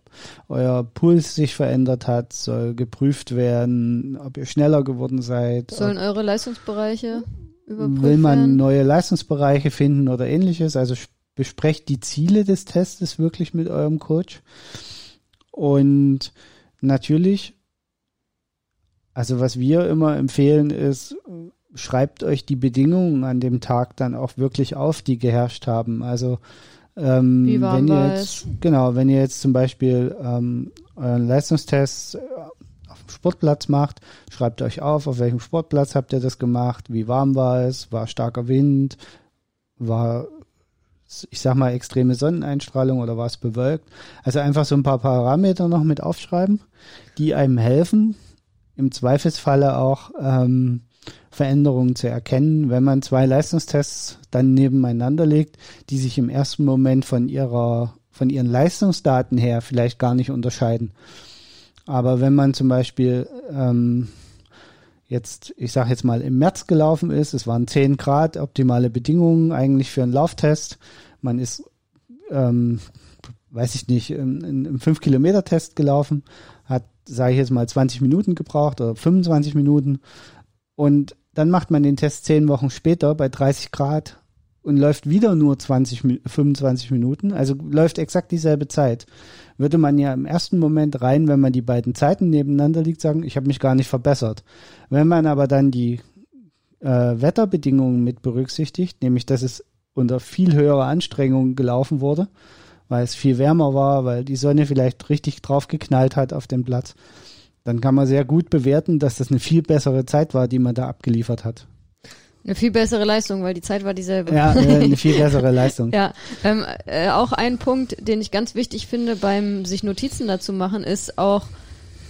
euer Puls sich verändert hat? Soll geprüft werden, ob ihr schneller geworden seid? Sollen eure Leistungsbereiche überprüft Will man neue Leistungsbereiche finden oder ähnliches? Also besprecht die Ziele des Testes wirklich mit eurem Coach. Und natürlich, also was wir immer empfehlen ist, schreibt euch die Bedingungen an dem Tag dann auch wirklich auf, die geherrscht haben. Also ähm, Wie warm wenn ihr jetzt, genau, wenn ihr jetzt zum Beispiel ähm, euren Leistungstest äh, auf dem Sportplatz macht, schreibt euch auf, auf welchem Sportplatz habt ihr das gemacht, wie warm war es, war starker Wind, war, ich sag mal, extreme Sonneneinstrahlung oder war es bewölkt. Also einfach so ein paar Parameter noch mit aufschreiben, die einem helfen, im Zweifelsfalle auch ähm, Veränderungen zu erkennen, wenn man zwei Leistungstests dann nebeneinander legt, die sich im ersten Moment von ihrer, von ihren Leistungsdaten her vielleicht gar nicht unterscheiden. Aber wenn man zum Beispiel ähm, jetzt, ich sage jetzt mal, im März gelaufen ist, es waren 10 Grad, optimale Bedingungen eigentlich für einen Lauftest. Man ist, ähm, weiß ich nicht, im, im 5-Kilometer-Test gelaufen, hat, sage ich jetzt mal, 20 Minuten gebraucht oder 25 Minuten. Und dann macht man den Test 10 Wochen später bei 30 Grad und läuft wieder nur 20, Mi- 25 Minuten, also läuft exakt dieselbe Zeit. Würde man ja im ersten Moment rein, wenn man die beiden Zeiten nebeneinander liegt, sagen, ich habe mich gar nicht verbessert. Wenn man aber dann die äh, Wetterbedingungen mit berücksichtigt, nämlich dass es unter viel höherer Anstrengung gelaufen wurde, weil es viel wärmer war, weil die Sonne vielleicht richtig drauf geknallt hat auf dem Platz, dann kann man sehr gut bewerten, dass das eine viel bessere Zeit war, die man da abgeliefert hat. Eine viel bessere Leistung, weil die Zeit war dieselbe. Ja, äh, eine viel bessere Leistung. Ja, ähm, äh, auch ein Punkt, den ich ganz wichtig finde beim sich Notizen dazu machen, ist auch,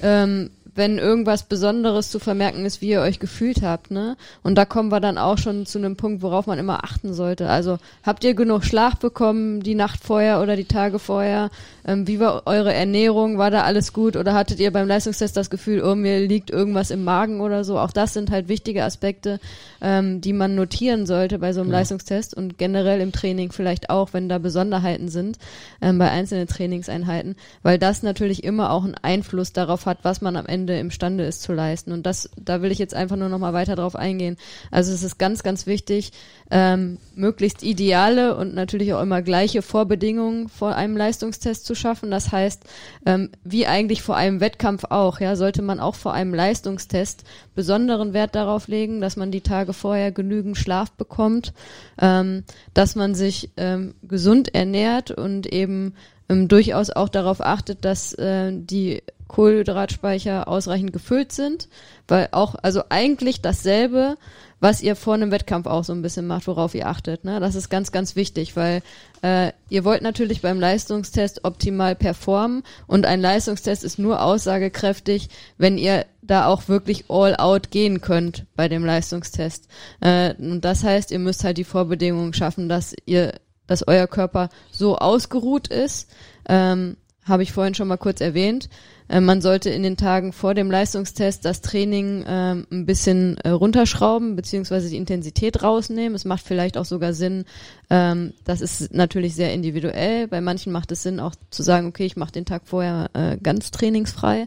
ähm, wenn irgendwas Besonderes zu vermerken ist, wie ihr euch gefühlt habt, ne? Und da kommen wir dann auch schon zu einem Punkt, worauf man immer achten sollte. Also habt ihr genug Schlaf bekommen die Nacht vorher oder die Tage vorher? Ähm, wie war eure Ernährung? War da alles gut? Oder hattet ihr beim Leistungstest das Gefühl, oh, mir liegt irgendwas im Magen oder so? Auch das sind halt wichtige Aspekte, ähm, die man notieren sollte bei so einem ja. Leistungstest und generell im Training vielleicht auch, wenn da Besonderheiten sind ähm, bei einzelnen Trainingseinheiten, weil das natürlich immer auch einen Einfluss darauf hat, was man am Ende imstande ist zu leisten. Und das, da will ich jetzt einfach nur noch mal weiter drauf eingehen. Also es ist ganz, ganz wichtig, ähm, möglichst ideale und natürlich auch immer gleiche Vorbedingungen vor einem Leistungstest zu schaffen. Das heißt, ähm, wie eigentlich vor einem Wettkampf auch, ja, sollte man auch vor einem Leistungstest besonderen Wert darauf legen, dass man die Tage vorher genügend Schlaf bekommt, ähm, dass man sich ähm, gesund ernährt und eben ähm, durchaus auch darauf achtet, dass äh, die Kohlenhydratspeicher ausreichend gefüllt sind, weil auch, also eigentlich dasselbe, was ihr vor einem Wettkampf auch so ein bisschen macht, worauf ihr achtet. Ne? Das ist ganz, ganz wichtig, weil äh, ihr wollt natürlich beim Leistungstest optimal performen und ein Leistungstest ist nur aussagekräftig, wenn ihr da auch wirklich all out gehen könnt bei dem Leistungstest. Äh, und das heißt, ihr müsst halt die Vorbedingungen schaffen, dass ihr, dass euer Körper so ausgeruht ist, ähm, habe ich vorhin schon mal kurz erwähnt, äh, man sollte in den Tagen vor dem Leistungstest das Training ähm, ein bisschen äh, runterschrauben, beziehungsweise die Intensität rausnehmen. Es macht vielleicht auch sogar Sinn, ähm, das ist natürlich sehr individuell. Bei manchen macht es Sinn, auch zu sagen, okay, ich mache den Tag vorher äh, ganz trainingsfrei,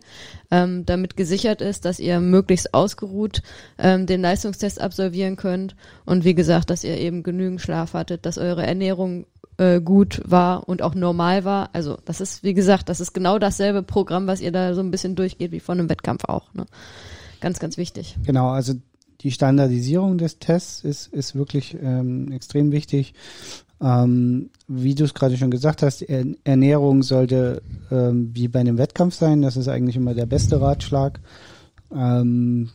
ähm, damit gesichert ist, dass ihr möglichst ausgeruht ähm, den Leistungstest absolvieren könnt. Und wie gesagt, dass ihr eben genügend Schlaf hattet, dass eure Ernährung äh, gut war und auch normal war. Also das ist, wie gesagt, das ist genau dasselbe Programm, was ihr da so ein bisschen durchgeht wie von einem Wettkampf auch. Ne? Ganz, ganz wichtig. Genau, also die Standardisierung des Tests ist, ist wirklich ähm, extrem wichtig. Ähm, wie du es gerade schon gesagt hast, Ernährung sollte ähm, wie bei einem Wettkampf sein. Das ist eigentlich immer der beste Ratschlag. Ähm,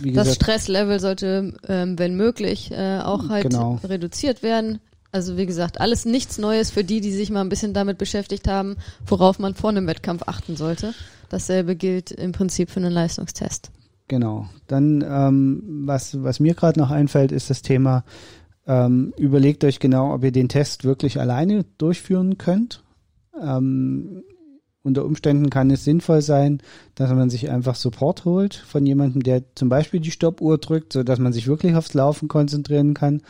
das Stresslevel sollte, ähm, wenn möglich, äh, auch halt genau. reduziert werden. Also wie gesagt, alles nichts Neues für die, die sich mal ein bisschen damit beschäftigt haben, worauf man vor einem Wettkampf achten sollte. Dasselbe gilt im Prinzip für einen Leistungstest. Genau. Dann, ähm, was, was mir gerade noch einfällt, ist das Thema, ähm, überlegt euch genau, ob ihr den Test wirklich alleine durchführen könnt. Ähm, unter Umständen kann es sinnvoll sein, dass man sich einfach Support holt von jemandem, der zum Beispiel die Stoppuhr drückt, so dass man sich wirklich aufs Laufen konzentrieren kann.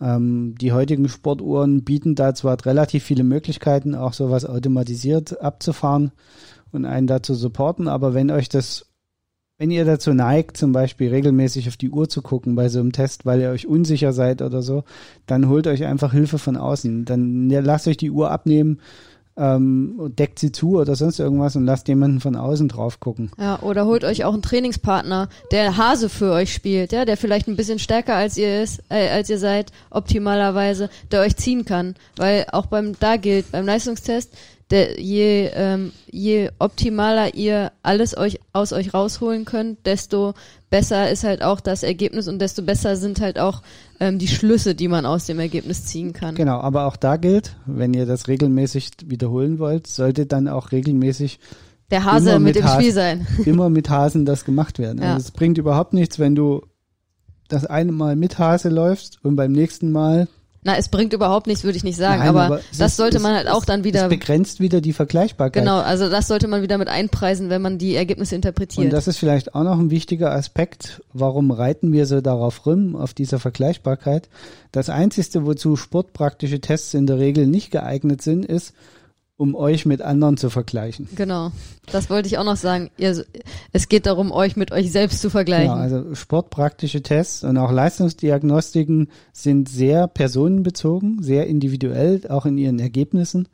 Ähm, die heutigen Sportuhren bieten da zwar relativ viele Möglichkeiten, auch sowas automatisiert abzufahren und einen dazu supporten, aber wenn euch das, wenn ihr dazu neigt, zum Beispiel regelmäßig auf die Uhr zu gucken bei so einem Test, weil ihr euch unsicher seid oder so, dann holt euch einfach Hilfe von außen. Dann lasst euch die Uhr abnehmen, ähm, deckt sie zu oder sonst irgendwas und lasst jemanden von außen drauf gucken. Ja, oder holt euch auch einen Trainingspartner, der Hase für euch spielt, ja, der vielleicht ein bisschen stärker als ihr ist, äh, als ihr seid, optimalerweise, der euch ziehen kann. Weil auch beim, da gilt, beim Leistungstest, der, je, ähm, je optimaler ihr alles euch aus euch rausholen könnt, desto besser ist halt auch das Ergebnis und desto besser sind halt auch ähm, die Schlüsse, die man aus dem Ergebnis ziehen kann. Genau, aber auch da gilt, wenn ihr das regelmäßig wiederholen wollt, sollte dann auch regelmäßig der Hase mit, mit, im Spiel sein. Immer mit Hasen das gemacht werden. Ja. Also es bringt überhaupt nichts, wenn du das eine Mal mit Hase läufst und beim nächsten Mal na, es bringt überhaupt nichts, würde ich nicht sagen, Nein, aber, aber das ist, sollte man halt auch dann wieder. Es begrenzt wieder die Vergleichbarkeit. Genau, also das sollte man wieder mit einpreisen, wenn man die Ergebnisse interpretiert. Und das ist vielleicht auch noch ein wichtiger Aspekt. Warum reiten wir so darauf rum, auf dieser Vergleichbarkeit? Das einzige, wozu sportpraktische Tests in der Regel nicht geeignet sind, ist, um euch mit anderen zu vergleichen. Genau, das wollte ich auch noch sagen. Ihr, es geht darum, euch mit euch selbst zu vergleichen. Genau, also sportpraktische Tests und auch Leistungsdiagnostiken sind sehr personenbezogen, sehr individuell, auch in ihren Ergebnissen.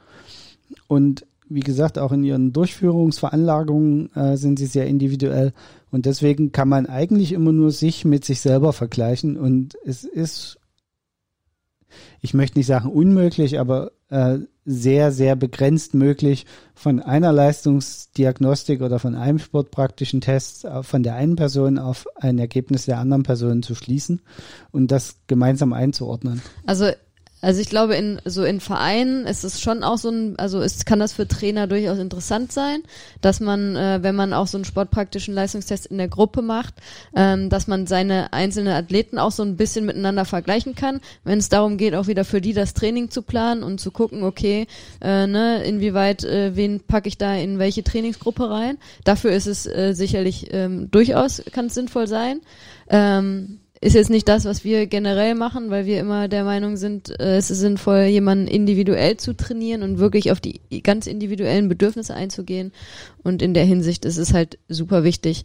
Und wie gesagt, auch in ihren Durchführungsveranlagungen äh, sind sie sehr individuell. Und deswegen kann man eigentlich immer nur sich mit sich selber vergleichen. Und es ist, ich möchte nicht sagen unmöglich, aber äh, sehr, sehr begrenzt möglich, von einer Leistungsdiagnostik oder von einem sportpraktischen Test äh, von der einen Person auf ein Ergebnis der anderen Person zu schließen und das gemeinsam einzuordnen. Also Also ich glaube, in so in Vereinen ist es schon auch so ein, also es kann das für Trainer durchaus interessant sein, dass man, äh, wenn man auch so einen sportpraktischen Leistungstest in der Gruppe macht, ähm, dass man seine einzelnen Athleten auch so ein bisschen miteinander vergleichen kann, wenn es darum geht, auch wieder für die das Training zu planen und zu gucken, okay, äh, ne, inwieweit, äh, wen packe ich da in welche Trainingsgruppe rein. Dafür ist es äh, sicherlich ähm, durchaus, kann es sinnvoll sein. Ähm, ist jetzt nicht das, was wir generell machen, weil wir immer der Meinung sind, äh, es ist sinnvoll, jemanden individuell zu trainieren und wirklich auf die ganz individuellen Bedürfnisse einzugehen. Und in der Hinsicht ist es halt super wichtig,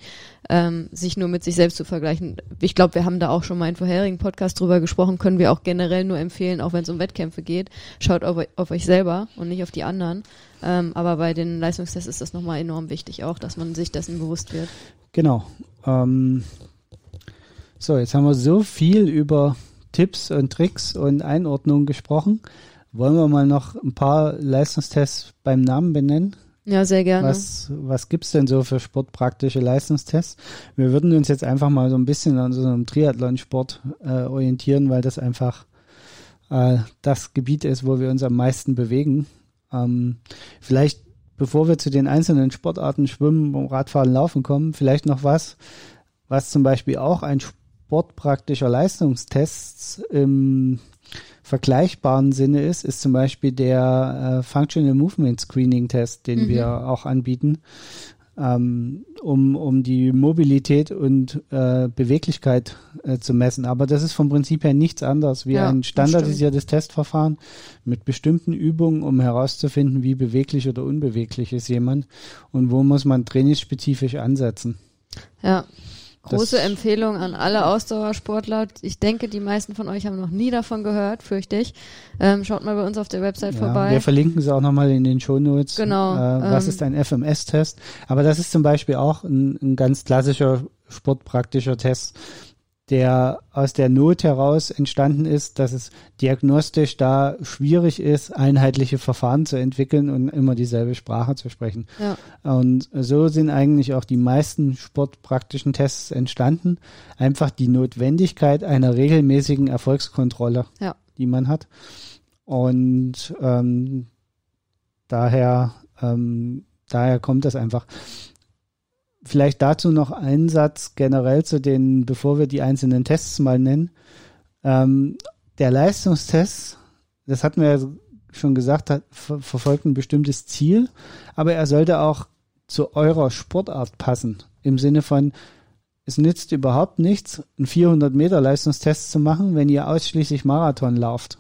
ähm, sich nur mit sich selbst zu vergleichen. Ich glaube, wir haben da auch schon mal in vorherigen Podcast drüber gesprochen, können wir auch generell nur empfehlen, auch wenn es um Wettkämpfe geht, schaut auf, auf, euch selber und nicht auf die anderen. Ähm, aber bei den Leistungstests ist das nochmal enorm wichtig auch, dass man sich dessen bewusst wird. Genau. Ähm so, jetzt haben wir so viel über Tipps und Tricks und Einordnung gesprochen. Wollen wir mal noch ein paar Leistungstests beim Namen benennen? Ja, sehr gerne. Was, was gibt's denn so für sportpraktische Leistungstests? Wir würden uns jetzt einfach mal so ein bisschen an so einem Triathlonsport äh, orientieren, weil das einfach äh, das Gebiet ist, wo wir uns am meisten bewegen. Ähm, vielleicht, bevor wir zu den einzelnen Sportarten Schwimmen, Radfahren, Laufen kommen, vielleicht noch was, was zum Beispiel auch ein sportpraktischer Leistungstests im vergleichbaren Sinne ist, ist zum Beispiel der äh, Functional Movement Screening Test, den mhm. wir auch anbieten, ähm, um, um die Mobilität und äh, Beweglichkeit äh, zu messen. Aber das ist vom Prinzip her nichts anderes wie ja, ein standardisiertes Testverfahren mit bestimmten Übungen, um herauszufinden, wie beweglich oder unbeweglich ist jemand und wo muss man trainingsspezifisch ansetzen. Ja, Große Empfehlung an alle Ausdauersportler. Ich denke, die meisten von euch haben noch nie davon gehört, fürchte ich. Ähm, schaut mal bei uns auf der Website ja, vorbei. Wir verlinken sie auch nochmal in den Shownotes. Genau. Äh, was ähm, ist ein FMS-Test? Aber das ist zum Beispiel auch ein, ein ganz klassischer sportpraktischer Test der aus der Not heraus entstanden ist, dass es diagnostisch da schwierig ist, einheitliche Verfahren zu entwickeln und immer dieselbe Sprache zu sprechen. Ja. Und so sind eigentlich auch die meisten sportpraktischen Tests entstanden. Einfach die Notwendigkeit einer regelmäßigen Erfolgskontrolle, ja. die man hat. Und ähm, daher, ähm, daher kommt das einfach. Vielleicht dazu noch ein Satz generell zu den, bevor wir die einzelnen Tests mal nennen. Ähm, der Leistungstest, das hatten wir ja schon gesagt, hat, ver verfolgt ein bestimmtes Ziel, aber er sollte auch zu eurer Sportart passen. Im Sinne von, es nützt überhaupt nichts, einen 400 Meter Leistungstest zu machen, wenn ihr ausschließlich Marathon lauft.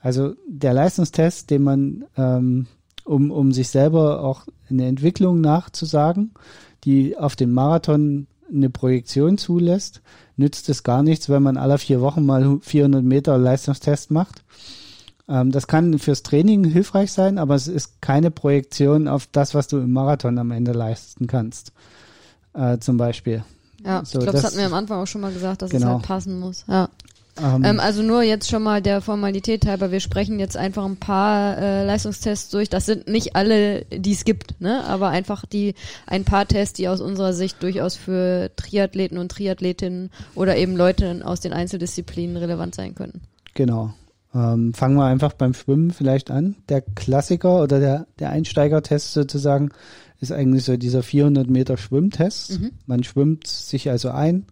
Also der Leistungstest, den man ähm, um, um sich selber auch eine Entwicklung nachzusagen, die auf den Marathon eine Projektion zulässt, nützt es gar nichts, wenn man alle vier Wochen mal 400 Meter Leistungstest macht. Ähm, das kann fürs Training hilfreich sein, aber es ist keine Projektion auf das, was du im Marathon am Ende leisten kannst. Äh, zum Beispiel. Ja, so, ich glaube, das, das hatten wir am Anfang auch schon mal gesagt, dass genau. es halt passen muss. Ja. Ähm, ähm, also nur jetzt schon mal der Formalität halber, wir sprechen jetzt einfach ein paar äh, Leistungstests durch. Das sind nicht alle, die es gibt, ne? aber einfach die ein paar Tests, die aus unserer Sicht durchaus für Triathleten und Triathletinnen oder eben Leute aus den Einzeldisziplinen relevant sein können. Genau. Ähm, fangen wir einfach beim Schwimmen vielleicht an. Der Klassiker oder der, der Einsteigertest sozusagen ist eigentlich so dieser 400 Meter Schwimmtest. Mhm. Man schwimmt sich also ein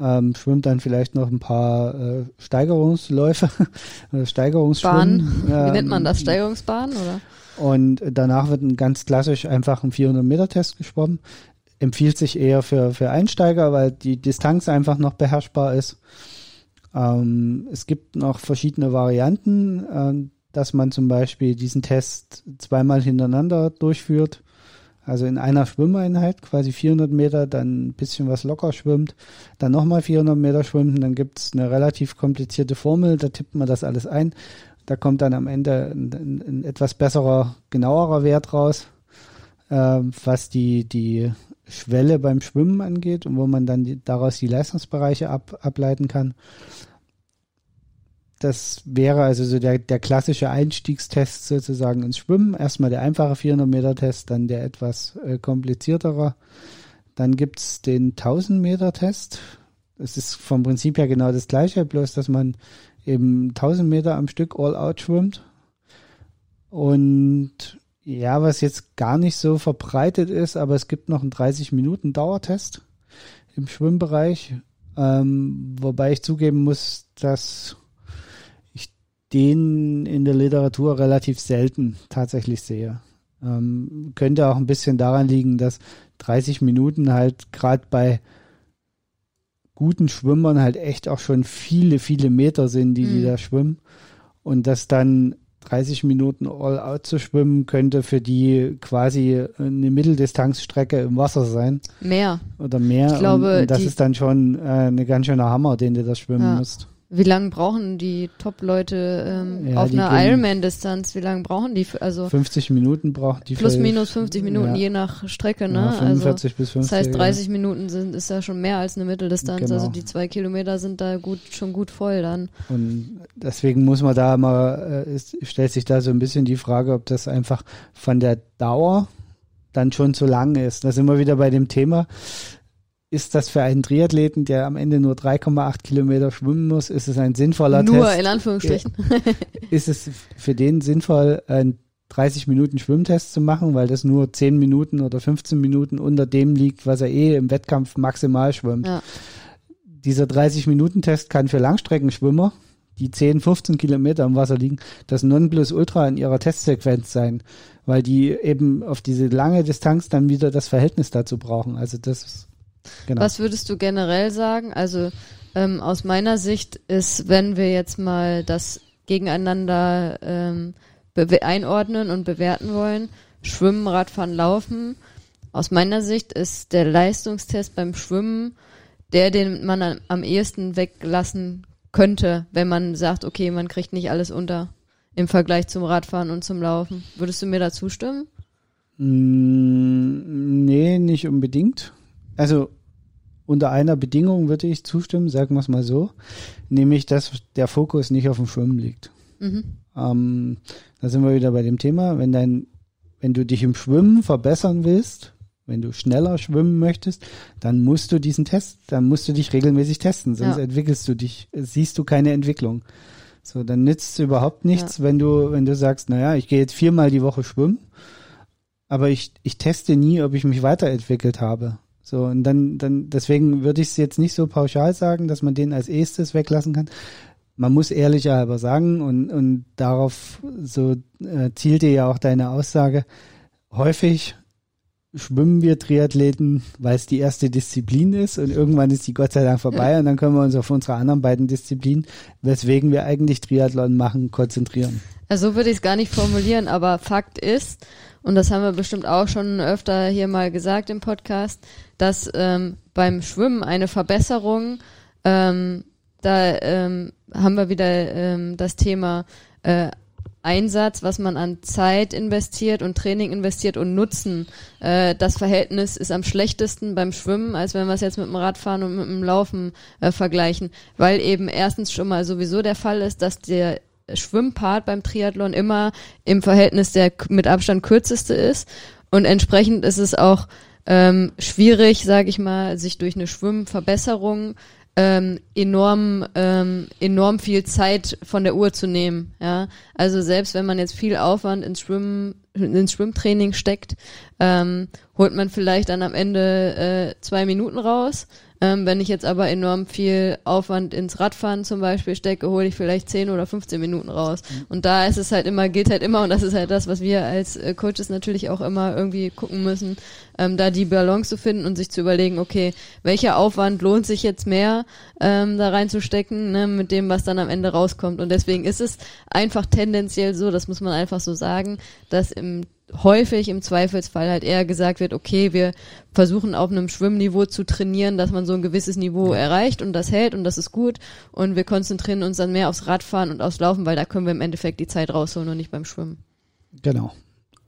ähm, schwimmt dann vielleicht noch ein paar äh, Steigerungsläufe, Steigerungsschwimmen. Bahn. Wie nennt man das? Ähm, Steigerungsbahn oder? Und danach wird ein ganz klassisch einfach ein 400 Meter Test geschwommen. Empfiehlt sich eher für, für Einsteiger, weil die Distanz einfach noch beherrschbar ist. Ähm, es gibt noch verschiedene Varianten, äh, dass man zum Beispiel diesen Test zweimal hintereinander durchführt. Also in einer Schwimmeinheit, quasi 400 Meter, dann ein bisschen was locker schwimmt, dann nochmal 400 Meter schwimmen, dann gibt's eine relativ komplizierte Formel, da tippt man das alles ein. Da kommt dann am Ende ein, ein, ein etwas besserer, genauerer Wert raus, äh, was die, die Schwelle beim Schwimmen angeht und wo man dann die, daraus die Leistungsbereiche ab, ableiten kann. Das wäre also so der, der klassische Einstiegstest sozusagen ins Schwimmen. Erstmal der einfache 400 Meter Test, dann der etwas äh, kompliziertere. Dann gibt's den 1000 Meter Test. Es ist vom Prinzip her genau das gleiche, bloß dass man eben 1000 Meter am Stück all out schwimmt. Und ja, was jetzt gar nicht so verbreitet ist, aber es gibt noch einen 30 Minuten Dauertest im Schwimmbereich, ähm, wobei ich zugeben muss, dass den in der Literatur relativ selten tatsächlich sehe. Ähm, könnte auch ein bisschen daran liegen, dass 30 Minuten halt gerade bei guten Schwimmern halt echt auch schon viele, viele Meter sind, die mhm. die da schwimmen. Und dass dann 30 Minuten All-Out zu schwimmen, könnte für die quasi eine Mitteldistanzstrecke im Wasser sein. Mehr. Oder mehr. Ich glaube, und, und das ist dann schon äh, eine ganz schöne Hammer, den du da schwimmen ja. musst. Wie lange brauchen die Top-Leute ähm, ja, auf einer Ironman-Distanz? Wie lange brauchen die? Für, also 50 Minuten braucht die. Plus für, minus 50 Minuten, ja. je nach Strecke, ne? Ja, 45 also, bis 50. Das heißt, 30 Minuten sind ist ja schon mehr als eine Mitteldistanz. Genau. Also die zwei Kilometer sind da gut schon gut voll dann. Und deswegen muss man da mal, äh, ist, stellt sich da so ein bisschen die Frage, ob das einfach von der Dauer dann schon zu lang ist. Da sind wir wieder bei dem Thema ist das für einen Triathleten, der am Ende nur 3,8 Kilometer schwimmen muss, ist es ein sinnvoller nur, Test? Nur in Anführungsstrichen. ist es für den sinnvoll, einen 30 Minuten Schwimmtest zu machen, weil das nur 10 Minuten oder 15 Minuten unter dem liegt, was er eh im Wettkampf maximal schwimmt. Ja. Dieser 30 Minuten Test kann für Langstreckenschwimmer, die 10, 15 Kilometer im Wasser liegen, das Nonplusultra in ihrer Testsequenz sein, weil die eben auf diese lange Distanz dann wieder das Verhältnis dazu brauchen. Also das ist Genau. Was würdest du generell sagen? Also ähm, aus meiner Sicht ist, wenn wir jetzt mal das gegeneinander ähm, einordnen und bewerten wollen, Schwimmen, Radfahren, Laufen. Aus meiner Sicht ist der Leistungstest beim Schwimmen der, den man am, ehesten weglassen könnte, wenn man sagt, okay, man kriegt nicht alles unter im Vergleich zum Radfahren und zum Laufen. Würdest du mir da zustimmen? Mm, nee, nicht unbedingt. Also unter einer Bedingung würde ich zustimmen, sagen wir es mal so, nämlich, dass der Fokus nicht auf dem Schwimmen liegt. Mhm. Ähm, da sind wir wieder bei dem Thema, wenn dein, wenn du dich im Schwimmen verbessern willst, wenn du schneller schwimmen möchtest, dann musst du diesen Test, dann musst du dich regelmäßig testen, sonst ja. entwickelst du dich, siehst du keine Entwicklung. So, dann nützt es überhaupt nichts, ja. wenn du, wenn du sagst, naja, ich gehe jetzt viermal die Woche schwimmen, aber ich, ich teste nie, ob ich mich weiterentwickelt habe. So, und dann, dann, deswegen würde ich es jetzt nicht so pauschal sagen, dass man den als erstes weglassen kann. Man muss ehrlicher halber sagen, und, und darauf so äh, zielte ja auch deine Aussage, häufig schwimmen wir Triathleten, weil es die erste Disziplin ist und irgendwann ist die Gott sei Dank vorbei und dann können wir uns auf unsere anderen beiden Disziplinen, weswegen wir eigentlich Triathlon machen, konzentrieren. Also so würde ich es gar nicht formulieren, aber Fakt ist, und das haben wir bestimmt auch schon öfter hier mal gesagt im Podcast, dass ähm, beim Schwimmen eine Verbesserung, ähm, da ähm, haben wir wieder ähm, das Thema äh, Einsatz, was man an Zeit investiert und Training investiert und Nutzen. Äh, das Verhältnis ist am schlechtesten beim Schwimmen, als wenn wir es jetzt mit dem Radfahren und mit dem Laufen äh, vergleichen, weil eben erstens schon mal sowieso der Fall ist, dass der Schwimmpart beim Triathlon immer im Verhältnis der mit Abstand kürzeste ist und entsprechend ist es auch ähm, schwierig, sage ich mal, sich durch eine Schwimmverbesserung ähm, enorm ähm, enorm viel Zeit von der Uhr zu nehmen. Ja, also selbst wenn man jetzt viel Aufwand ins Schwimmen ins Schwimmtraining steckt, ähm, holt man vielleicht dann am Ende äh, zwei Minuten raus ähm, wenn ich jetzt aber enorm viel Aufwand ins Radfahren zum Beispiel stecke, hole ich vielleicht 10 oder 15 Minuten raus. Mhm. Und da ist es halt immer, gilt halt immer, und das ist halt das, was wir als äh, Coaches natürlich auch immer irgendwie gucken müssen, ähm, da die Balance zu finden und sich zu überlegen, okay, welcher Aufwand lohnt sich jetzt mehr ähm, da reinzustecken, ne, mit dem, was dann am Ende rauskommt. Und deswegen ist es einfach tendenziell so, das muss man einfach so sagen, dass im häufig im Zweifelsfall halt eher gesagt wird, okay, wir versuchen auf einem Schwimmniveau zu trainieren, dass man so ein gewisses Niveau erreicht und das hält und das ist gut und wir konzentrieren uns dann mehr aufs Radfahren und aufs Laufen, weil da können wir im Endeffekt die Zeit rausholen und nicht beim Schwimmen. Genau.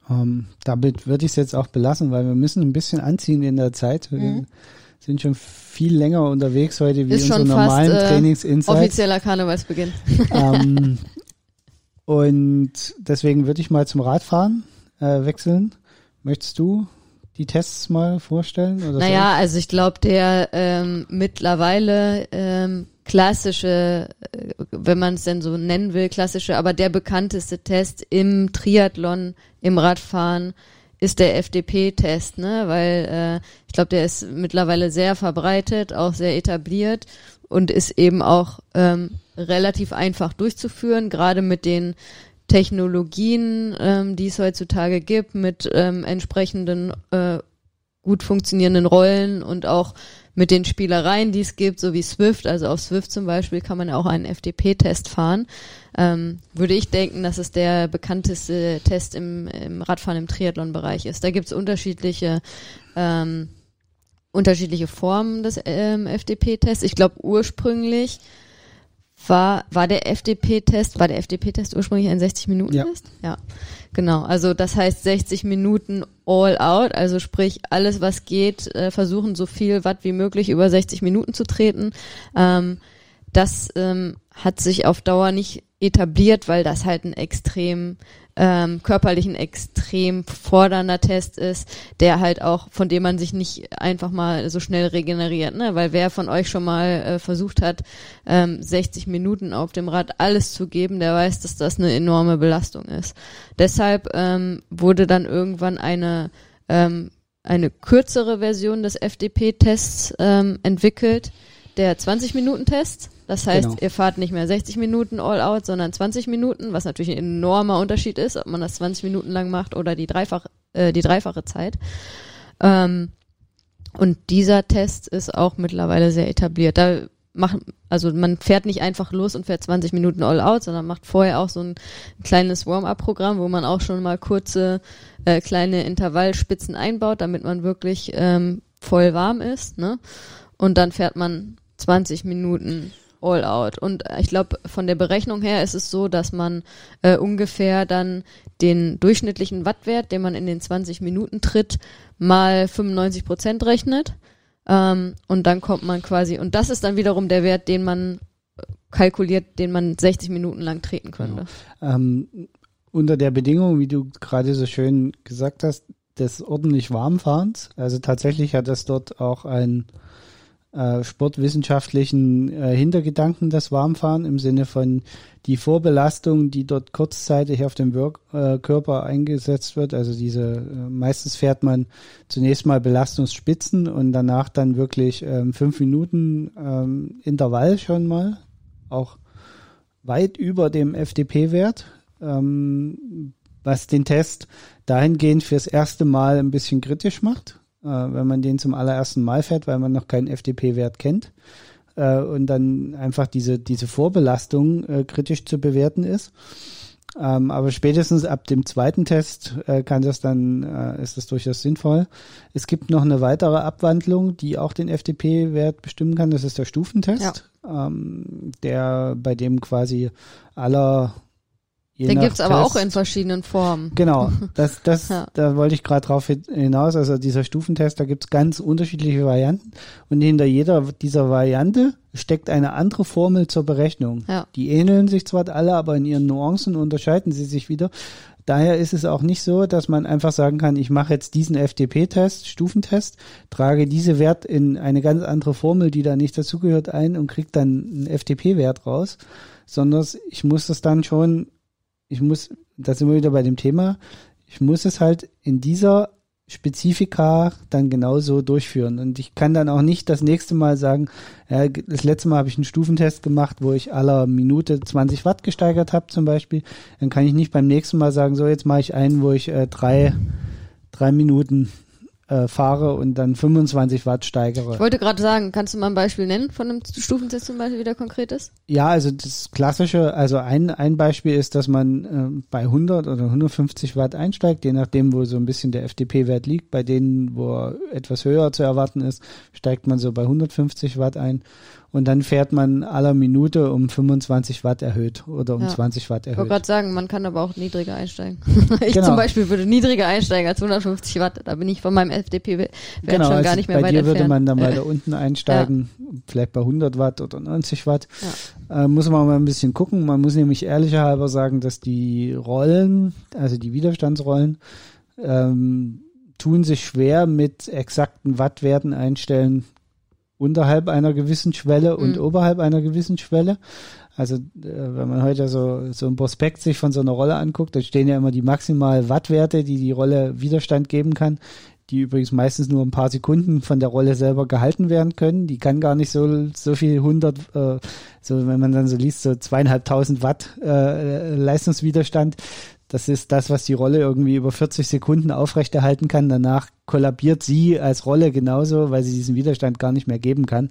Ähm, damit würde ich es jetzt auch belassen, weil wir müssen ein bisschen anziehen in der Zeit. Wir mhm. sind schon viel länger unterwegs heute wie ist unsere normalen fast, äh, Trainingsinsights. Offizieller Karnevalsbeginn. ähm, und deswegen würde ich mal zum Radfahren äh, wechseln. Möchtest du die Tests mal vorstellen? Oder naja, so? also ich glaube, der ähm, mittlerweile ähm, klassische, äh, wenn man es denn so nennen will, klassische, aber der bekannteste Test im Triathlon, im Radfahren ist der FDP-Test, ne? Weil äh, ich glaube, der ist mittlerweile sehr verbreitet, auch sehr etabliert und ist eben auch ähm, relativ einfach durchzuführen, gerade mit den Technologien, ähm, die es heutzutage gibt, mit ähm, entsprechenden äh, gut funktionierenden Rollen und auch mit den Spielereien, die es gibt, so wie Swift, also auf Swift zum Beispiel kann man ja auch einen FDP-Test fahren, ähm, würde ich denken, dass es der bekannteste Test im, im Radfahren im Triathlon-Bereich ist. Da gibt es unterschiedliche ähm, unterschiedliche Formen des ähm, FDP-Tests. Ich glaube ursprünglich war, war der FDP-Test, war der FDP-Test ursprünglich ein 60-Minuten-Test? Ja. ja. Genau. Also das heißt 60 Minuten all out, also sprich alles, was geht, äh, versuchen so viel Watt wie möglich über 60 Minuten zu treten. Ähm, das ähm, hat sich auf Dauer nicht etabliert, weil das halt ein extrem ähm, körperlich ein extrem fordernder Test ist, der halt auch, von dem man sich nicht einfach mal so schnell regeneriert, ne? Weil wer von euch schon mal äh, versucht hat, ähm, 60 Minuten auf dem Rad alles zu geben, der weiß, dass das eine enorme Belastung ist. Deshalb ähm, wurde dann irgendwann eine ähm, eine kürzere Version des FDP-Tests ähm, entwickelt, der 20-Minuten-Test das heißt, genau. ihr fahrt nicht mehr 60 Minuten all out, sondern 20 Minuten, was natürlich ein enormer Unterschied ist, ob man das 20 Minuten lang macht oder die, dreifach, äh, die dreifache Zeit. Ähm, und dieser Test ist auch mittlerweile sehr etabliert. Da machen, also man fährt nicht einfach los und fährt 20 Minuten all out, sondern macht vorher auch so ein, ein kleines Warm-up-Programm, wo man auch schon mal kurze äh, kleine Intervallspitzen einbaut, damit man wirklich ähm, voll warm ist. Ne? Und dann fährt man 20 Minuten all out. Und ich glaube, von der Berechnung her ist es so, dass man äh, ungefähr dann den durchschnittlichen Wattwert, den man in den 20 Minuten tritt, mal 95 Prozent rechnet. Ähm, und dann kommt man quasi, und das ist dann wiederum der Wert, den man äh, kalkuliert, den man 60 Minuten lang treten könnte. Genau. Ähm, unter der Bedingung, wie du gerade so schön gesagt hast, des ordentlich Warmfahrens. Also tatsächlich hat das dort auch ein äh, sportwissenschaftlichen äh, Hintergedanken das Warmfahren im Sinne von die Vorbelastung, die dort kurzzeitig auf dem Work, äh, Körper eingesetzt wird. Also diese, äh, meistens fährt man zunächst mal Belastungsspitzen und danach dann wirklich ähm, fünf Minuten ähm, Intervall schon mal, auch weit über dem FDP-Wert, ähm, was den Test dahingehend fürs erste Mal ein bisschen kritisch macht äh, wenn man den zum allerersten Mal fährt, weil man noch keinen FDP-Wert kennt äh, und dann einfach diese, diese Vorbelastung äh, kritisch zu bewerten ist. Ähm, aber spätestens ab dem zweiten Test äh, kann das dann, äh, ist das durchaus sinnvoll. Es gibt noch eine weitere Abwandlung, die auch den FDP-Wert bestimmen kann. Das ist der Stufentest, ja. ähm, der bei dem quasi aller Je Den gibt's aber auch in verschiedenen Formen. Genau, das, das, ja. da wollte ich gerade drauf hinaus. Also dieser Stufentest, da gibt's ganz unterschiedliche Varianten und hinter jeder dieser Variante steckt eine andere Formel zur Berechnung. Ja. Die ähneln sich zwar alle, aber in ihren Nuancen unterscheiden sie sich wieder. Daher ist es auch nicht so, dass man einfach sagen kann, ich mache jetzt diesen FDP-Test, Stufentest, trage diese Wert in eine ganz andere Formel, die da nicht dazugehört, ein und kriege dann einen FDP-Wert raus, sondern ich muss das dann schon ich muss, da sind wir wieder bei dem Thema, ich muss es halt in dieser Spezifika dann genauso durchführen. Und ich kann dann auch nicht das nächste Mal sagen, ja, das letzte Mal habe ich einen Stufentest gemacht, wo ich aller Minute 20 Watt gesteigert habe zum Beispiel. Dann kann ich nicht beim nächsten Mal sagen, so jetzt mache ich einen, wo ich äh, drei, drei Minuten äh, fahre und dann 25 Watt steigere. Ich wollte gerade sagen, kannst du mal ein Beispiel nennen von einem Stufentest zum Beispiel, wie der konkret ist? Ja, also das klassische, also ein, ein Beispiel ist, dass man äh, bei 100 oder 150 Watt einsteigt, je nachdem, wo so ein bisschen der FDP-Wert liegt. Bei denen, wo etwas höher zu erwarten ist, steigt man so bei 150 Watt ein und dann fährt man aller Minute um 25 Watt erhöht oder um ja. 20 Watt erhöht. Ich wollte gerade sagen, man kann aber auch niedriger einsteigen. ich genau. zum Beispiel würde niedriger einsteigen als 150 Watt. Da bin ich von meinem FDP-Wert genau, schon gar nicht mehr bei weit dir entfernt. würde man dann weiter unten einsteigen, ja. vielleicht bei 100 Watt oder 90 Watt. Ja. Äh, muss man mal ein bisschen gucken. Man muss nämlich ehrlicher halber sagen, dass die Rollen, also die Widerstandsrollen, ähm, tun sich schwer mit exakten Wattwerten einstellen unterhalb einer gewissen Schwelle und Mhm. oberhalb einer gewissen Schwelle. Also äh, wenn man heute so, so ein Prospekt sich von so einer Rolle anguckt, da stehen ja immer die maximal Wattwerte, die die Rolle Widerstand geben kann, die übrigens meistens nur ein paar Sekunden von der Rolle selber gehalten werden können. Die kann gar nicht so so viel 100, äh, so wenn man dann so liest, so zweieinhalbtausend Watt äh, Leistungswiderstand. Das ist das, was die Rolle irgendwie über 40 Sekunden aufrechterhalten kann. Danach kollabiert sie als Rolle genauso, weil sie diesen Widerstand gar nicht mehr geben kann,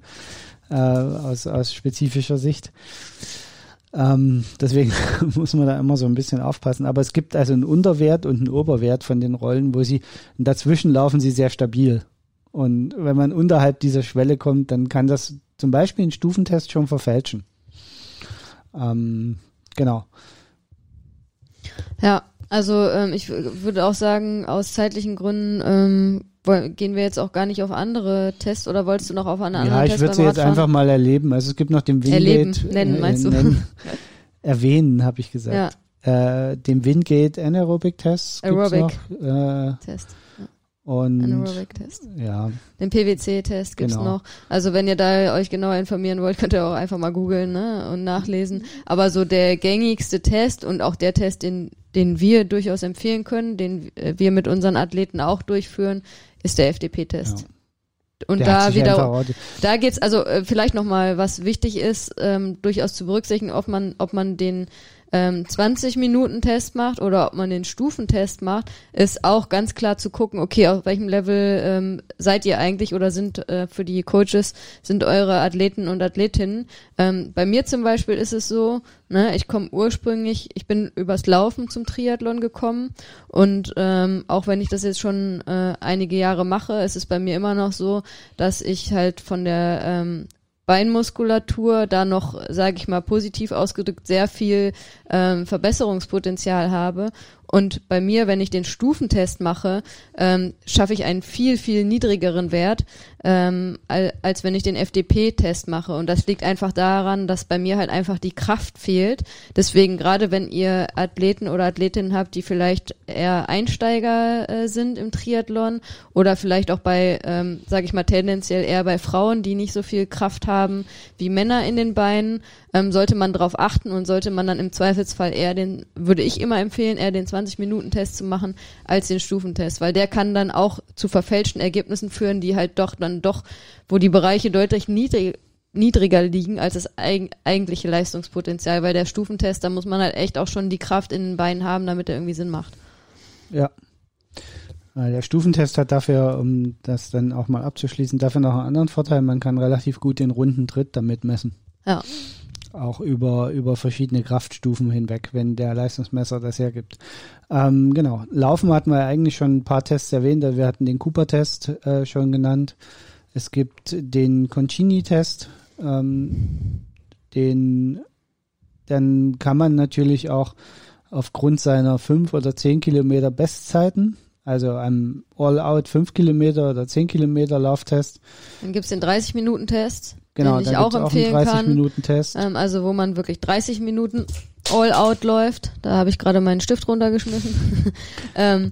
äh, aus, aus spezifischer Sicht. Ähm, deswegen muss man da immer so ein bisschen aufpassen. Aber es gibt also einen Unterwert und einen Oberwert von den Rollen, wo sie, dazwischen laufen sie sehr stabil. Und wenn man unterhalb dieser Schwelle kommt, dann kann das zum Beispiel einen Stufentest schon verfälschen. Ähm, genau. Ja, also ähm, ich würde auch sagen, aus zeitlichen Gründen ähm, gehen wir jetzt auch gar nicht auf andere Tests oder wolltest du noch auf einen anderen Ja, ich Test würde sie jetzt einfach mal erleben. Also es gibt noch den Erleben, Wingate. nennen, meinst du? nennen. Erwähnen, habe ich gesagt. Ja, Äh, den Wingate Anaerobic Test Aerobic. noch. Äh, Test. Und Anaerobic-Test. ja, Den PwC-Test gibt's Genau. noch. Also wenn ihr da euch genauer informieren wollt, könnt ihr auch einfach mal googeln ne, und nachlesen. Aber so der gängigste Test und auch der Test, den, den wir durchaus empfehlen können, den äh, wir mit unseren Athleten auch durchführen, ist der FDP-Test. Ja. Und der da wieder, da geht's also äh, vielleicht noch mal, was wichtig ist, ähm, durchaus zu berücksichtigen, ob man, ob man den ähm, 20 Minuten Test macht oder ob man den Stufentest macht, ist auch ganz klar zu gucken, okay, auf welchem Level ähm, seid ihr eigentlich oder sind äh, für die Coaches sind eure Athleten und Athletinnen. Ähm, bei mir zum Beispiel ist es so, ne, ich komme ursprünglich, ich bin übers Laufen zum Triathlon gekommen und ähm, auch wenn ich das jetzt schon äh, einige Jahre mache, ist es bei mir immer noch so, dass ich halt von der ähm, Beinmuskulatur da noch, sage ich mal positiv ausgedrückt, sehr viel ähm, Verbesserungspotenzial habe. Und bei mir, wenn ich den Stufentest mache, ähm, schaffe ich einen viel, viel niedrigeren Wert, ähm, al- als wenn ich den FDP-Test mache. Und das liegt einfach daran, dass bei mir halt einfach die Kraft fehlt. Deswegen, gerade wenn ihr Athleten oder Athletinnen habt, die vielleicht eher Einsteiger äh, sind im Triathlon oder vielleicht auch bei, ähm, sage ich mal, tendenziell eher bei Frauen, die nicht so viel Kraft haben wie Männer in den Beinen, ähm, sollte man darauf achten und sollte man dann im Zweifelsfall eher den, würde ich immer empfehlen, eher den 20-Minuten-Test zu machen als den Stufentest, weil der kann dann auch zu verfälschten Ergebnissen führen, die halt doch dann doch, wo die Bereiche deutlich niedrig, niedriger liegen als das eig eigentliche Leistungspotenzial, weil der Stufentest, da muss man halt echt auch schon die Kraft in den Beinen haben, damit er irgendwie Sinn macht. Ja. Weil Der Stufentest hat dafür, um das dann auch mal abzuschließen, dafür noch einen anderen Vorteil. Man kann relativ gut den runden Tritt damit messen. Ja. Auch über, über verschiedene Kraftstufen hinweg, wenn der Leistungsmesser das hergibt. Ähm, genau. Laufen hatten wir eigentlich schon ein paar Tests erwähnt. Wir hatten den Cooper-Test äh, schon genannt. Es gibt den Concini-Test. Ähm, den, dann kann man natürlich auch aufgrund seiner fünf oder zehn Kilometer Bestzeiten, also einem All-Out fünf Kilometer oder zehn Kilometer Lauftest, Dann gibt's den 30-Minuten-Test, genau, den ich auch auch empfehlen 30 kann. Ähm, also wo man wirklich 30 Minuten all out läuft. Da habe ich gerade meinen Stift runtergeschmissen. ähm,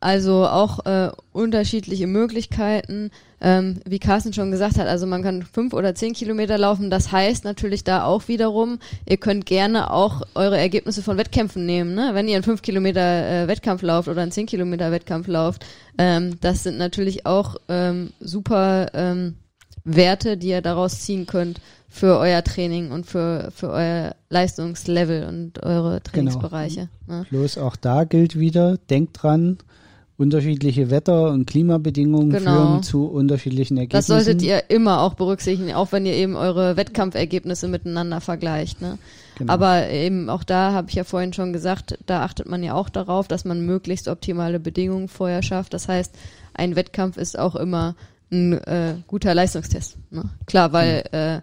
also auch äh, unterschiedliche Möglichkeiten. Ähm, wie Carsten schon gesagt hat, also man kann fünf oder zehn Kilometer laufen. Das heißt natürlich da auch wiederum, ihr könnt gerne auch eure Ergebnisse von Wettkämpfen nehmen. Ne? Wenn ihr einen fünf Kilometer äh, Wettkampf lauft oder einen zehn Kilometer Wettkampf lauft, ähm, das sind natürlich auch ähm, super ähm, Werte, die ihr daraus ziehen könnt für euer Training und für, für euer Leistungslevel und eure Trainingsbereiche. Ne? Bloß auch da gilt wieder, denkt dran, unterschiedliche Wetter- und Klimabedingungen Genau. führen zu unterschiedlichen Das Ergebnissen. solltet ihr immer auch berücksichtigen, auch wenn ihr eben eure Wettkampfergebnisse miteinander vergleicht. Ne? Genau. Aber eben auch da habe ich ja vorhin schon gesagt, da achtet man ja auch darauf, dass man möglichst optimale Bedingungen vorher schafft. Das heißt, ein Wettkampf ist auch immer ein äh, guter Leistungstest. Ne? Klar, weil äh,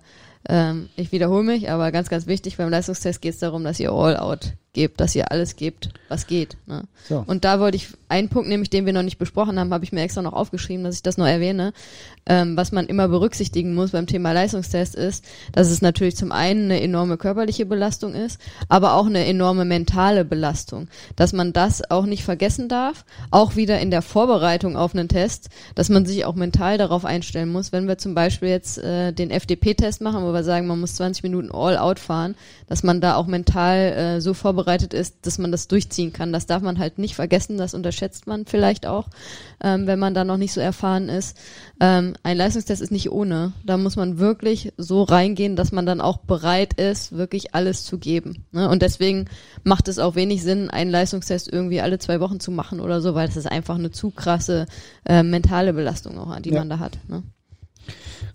ähm, ich wiederhole mich, aber ganz, ganz wichtig, beim Leistungstest geht es darum, dass ihr all out gebt, dass ihr alles gebt, was geht. Ne? So. Und da wollte ich einen Punkt, nämlich den wir noch nicht besprochen haben, habe ich mir extra noch aufgeschrieben, dass ich das noch erwähne. Ähm, was man immer berücksichtigen muss beim Thema Leistungstest ist, dass es natürlich zum einen eine enorme körperliche Belastung ist, aber auch eine enorme mentale Belastung. Dass man das auch nicht vergessen darf, auch wieder in der Vorbereitung auf einen Test, dass man sich auch mental darauf einstellen muss. Wenn wir zum Beispiel jetzt äh, den FDP-Test machen, wo wir sagen, man muss 20 Minuten All-Out fahren, dass man da auch mental äh, so vorbereitet ist, dass man das durchziehen kann. Das darf man halt nicht vergessen, das unterschätzt man vielleicht auch, ähm, wenn man da noch nicht so erfahren ist. Ähm, ein Leistungstest ist nicht ohne. Da muss man wirklich so reingehen, dass man dann auch bereit ist, wirklich alles zu geben. Ne? Und deswegen macht es auch wenig Sinn, einen Leistungstest irgendwie alle zwei Wochen zu machen oder so, weil das ist einfach eine zu krasse äh, mentale Belastung auch, die Ja. man da hat. Ne?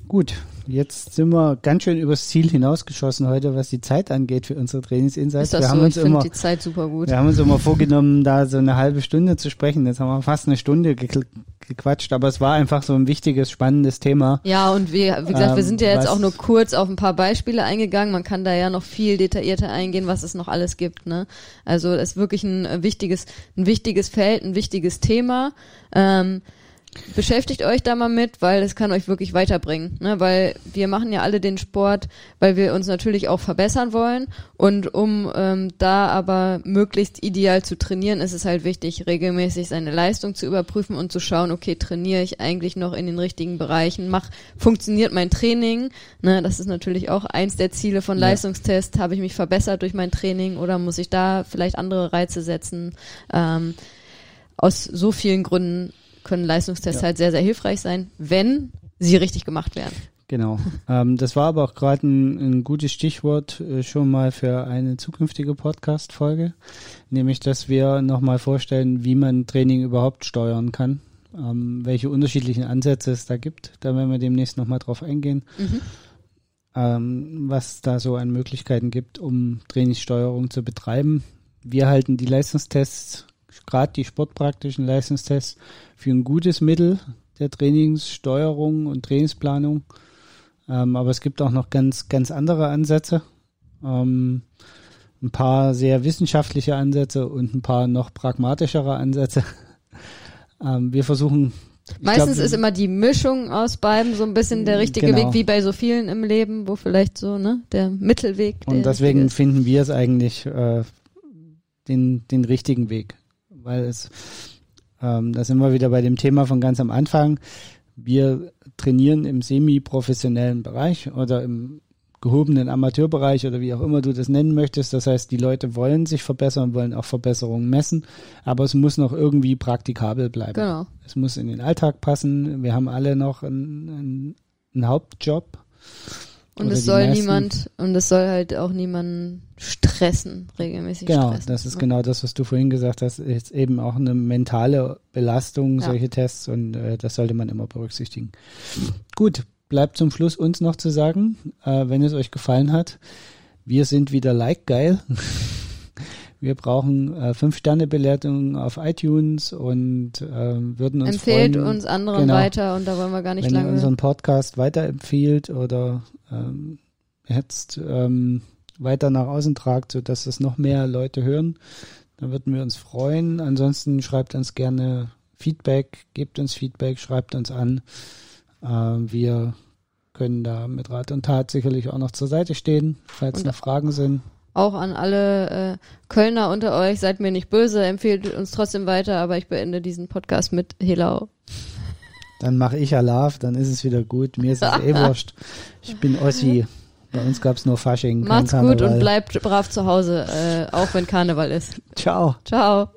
Gut, jetzt sind wir ganz schön übers Ziel hinausgeschossen heute, was die Zeit angeht für unsere Trainingsinsights. Wir haben so? uns Ich immer die Zeit super gut. Wir haben uns immer vorgenommen, da so eine halbe Stunde zu sprechen. Jetzt haben wir fast eine Stunde gekl- gequatscht, aber es war einfach so ein wichtiges, spannendes Thema. Ja, und wir, wie gesagt, wir Ähm, sind ja jetzt was- auch nur kurz auf ein paar Beispiele eingegangen. Man kann da ja noch viel detaillierter eingehen, was es noch alles gibt. Ne? Also es ist wirklich ein äh, wichtiges, ein wichtiges Feld, ein wichtiges Thema. Ähm, beschäftigt euch da mal mit, weil es kann euch wirklich weiterbringen. Ne? Weil wir machen ja alle den Sport, weil wir uns natürlich auch verbessern wollen. Und um ähm, da aber möglichst ideal zu trainieren, ist es halt wichtig, regelmäßig seine Leistung zu überprüfen und zu schauen, okay, trainiere ich eigentlich noch in den richtigen Bereichen, mach, funktioniert mein Training? Ne? Das ist natürlich auch eins der Ziele von Ja. Leistungstests. Habe ich mich verbessert durch mein Training oder muss ich da vielleicht andere Reize setzen? Ähm, aus so vielen Gründen können Leistungstests Ja. halt sehr, sehr hilfreich sein, wenn sie richtig gemacht werden. Genau. ähm, das war aber auch gerade ein, ein gutes Stichwort äh, schon mal für eine zukünftige Podcast-Folge, nämlich, dass wir nochmal vorstellen, wie man Training überhaupt steuern kann, ähm, welche unterschiedlichen Ansätze es da gibt. Da werden wir demnächst nochmal drauf eingehen, Mhm. ähm, was da so an Möglichkeiten gibt, um Trainingssteuerung zu betreiben. Wir halten die Leistungstests, gerade die sportpraktischen Leistungstests, für ein gutes Mittel der Trainingssteuerung und Trainingsplanung. Ähm, aber es gibt auch noch ganz, ganz andere Ansätze. Ähm, ein paar sehr wissenschaftliche Ansätze und ein paar noch pragmatischere Ansätze. ähm, wir versuchen. Meistens glaub, ist immer die Mischung aus beiden so ein bisschen der richtige Genau. Weg, wie bei so vielen im Leben, wo vielleicht so, ne, der Mittelweg. Der Und deswegen finden wir es eigentlich äh, den, den richtigen Weg. Weil es, ähm, da sind wir wieder bei dem Thema von ganz am Anfang. Wir trainieren im semi-professionellen Bereich oder im gehobenen Amateurbereich oder wie auch immer du das nennen möchtest. Das heißt, die Leute wollen sich verbessern, wollen auch Verbesserungen messen, aber es muss noch irgendwie praktikabel bleiben. Genau. Es muss in den Alltag passen. Wir haben alle noch einen, einen, einen Hauptjob. Und Oder es soll meisten. niemand, und es soll halt auch niemanden stressen, regelmäßig Genau, stressen. das ist ne? genau das, was du vorhin gesagt hast, ist eben auch eine mentale Belastung, Ja. solche Tests und äh, das sollte man immer berücksichtigen. Gut, bleibt zum Schluss uns noch zu sagen, äh, wenn es euch gefallen hat, wir sind wieder like geil. Wir brauchen äh, fünf Sterne Bewertungen auf iTunes und äh, würden uns Empfehlt freuen, uns anderen Genau. weiter und da wollen wir gar nicht wenn ihr lange. unseren Podcast weiterempfiehlt oder ähm, jetzt ähm, weiter nach außen tragt, sodass es noch mehr Leute hören, dann würden wir uns freuen. Ansonsten schreibt uns gerne Feedback, gebt uns Feedback, schreibt uns an. Äh, wir können da mit Rat und Tat sicherlich auch noch zur Seite stehen, falls Und- noch Fragen sind. Auch an alle äh, Kölner unter euch, seid mir nicht böse, empfehlt uns trotzdem weiter, aber ich beende diesen Podcast mit Helau. Dann mache ich Alarv, dann ist es wieder gut. Mir ist es eh wurscht. Ich bin Ossi. Bei uns gab's nur Fasching. Macht's gut und bleibt brav zu Hause, äh, auch wenn Karneval ist. Ciao. Ciao.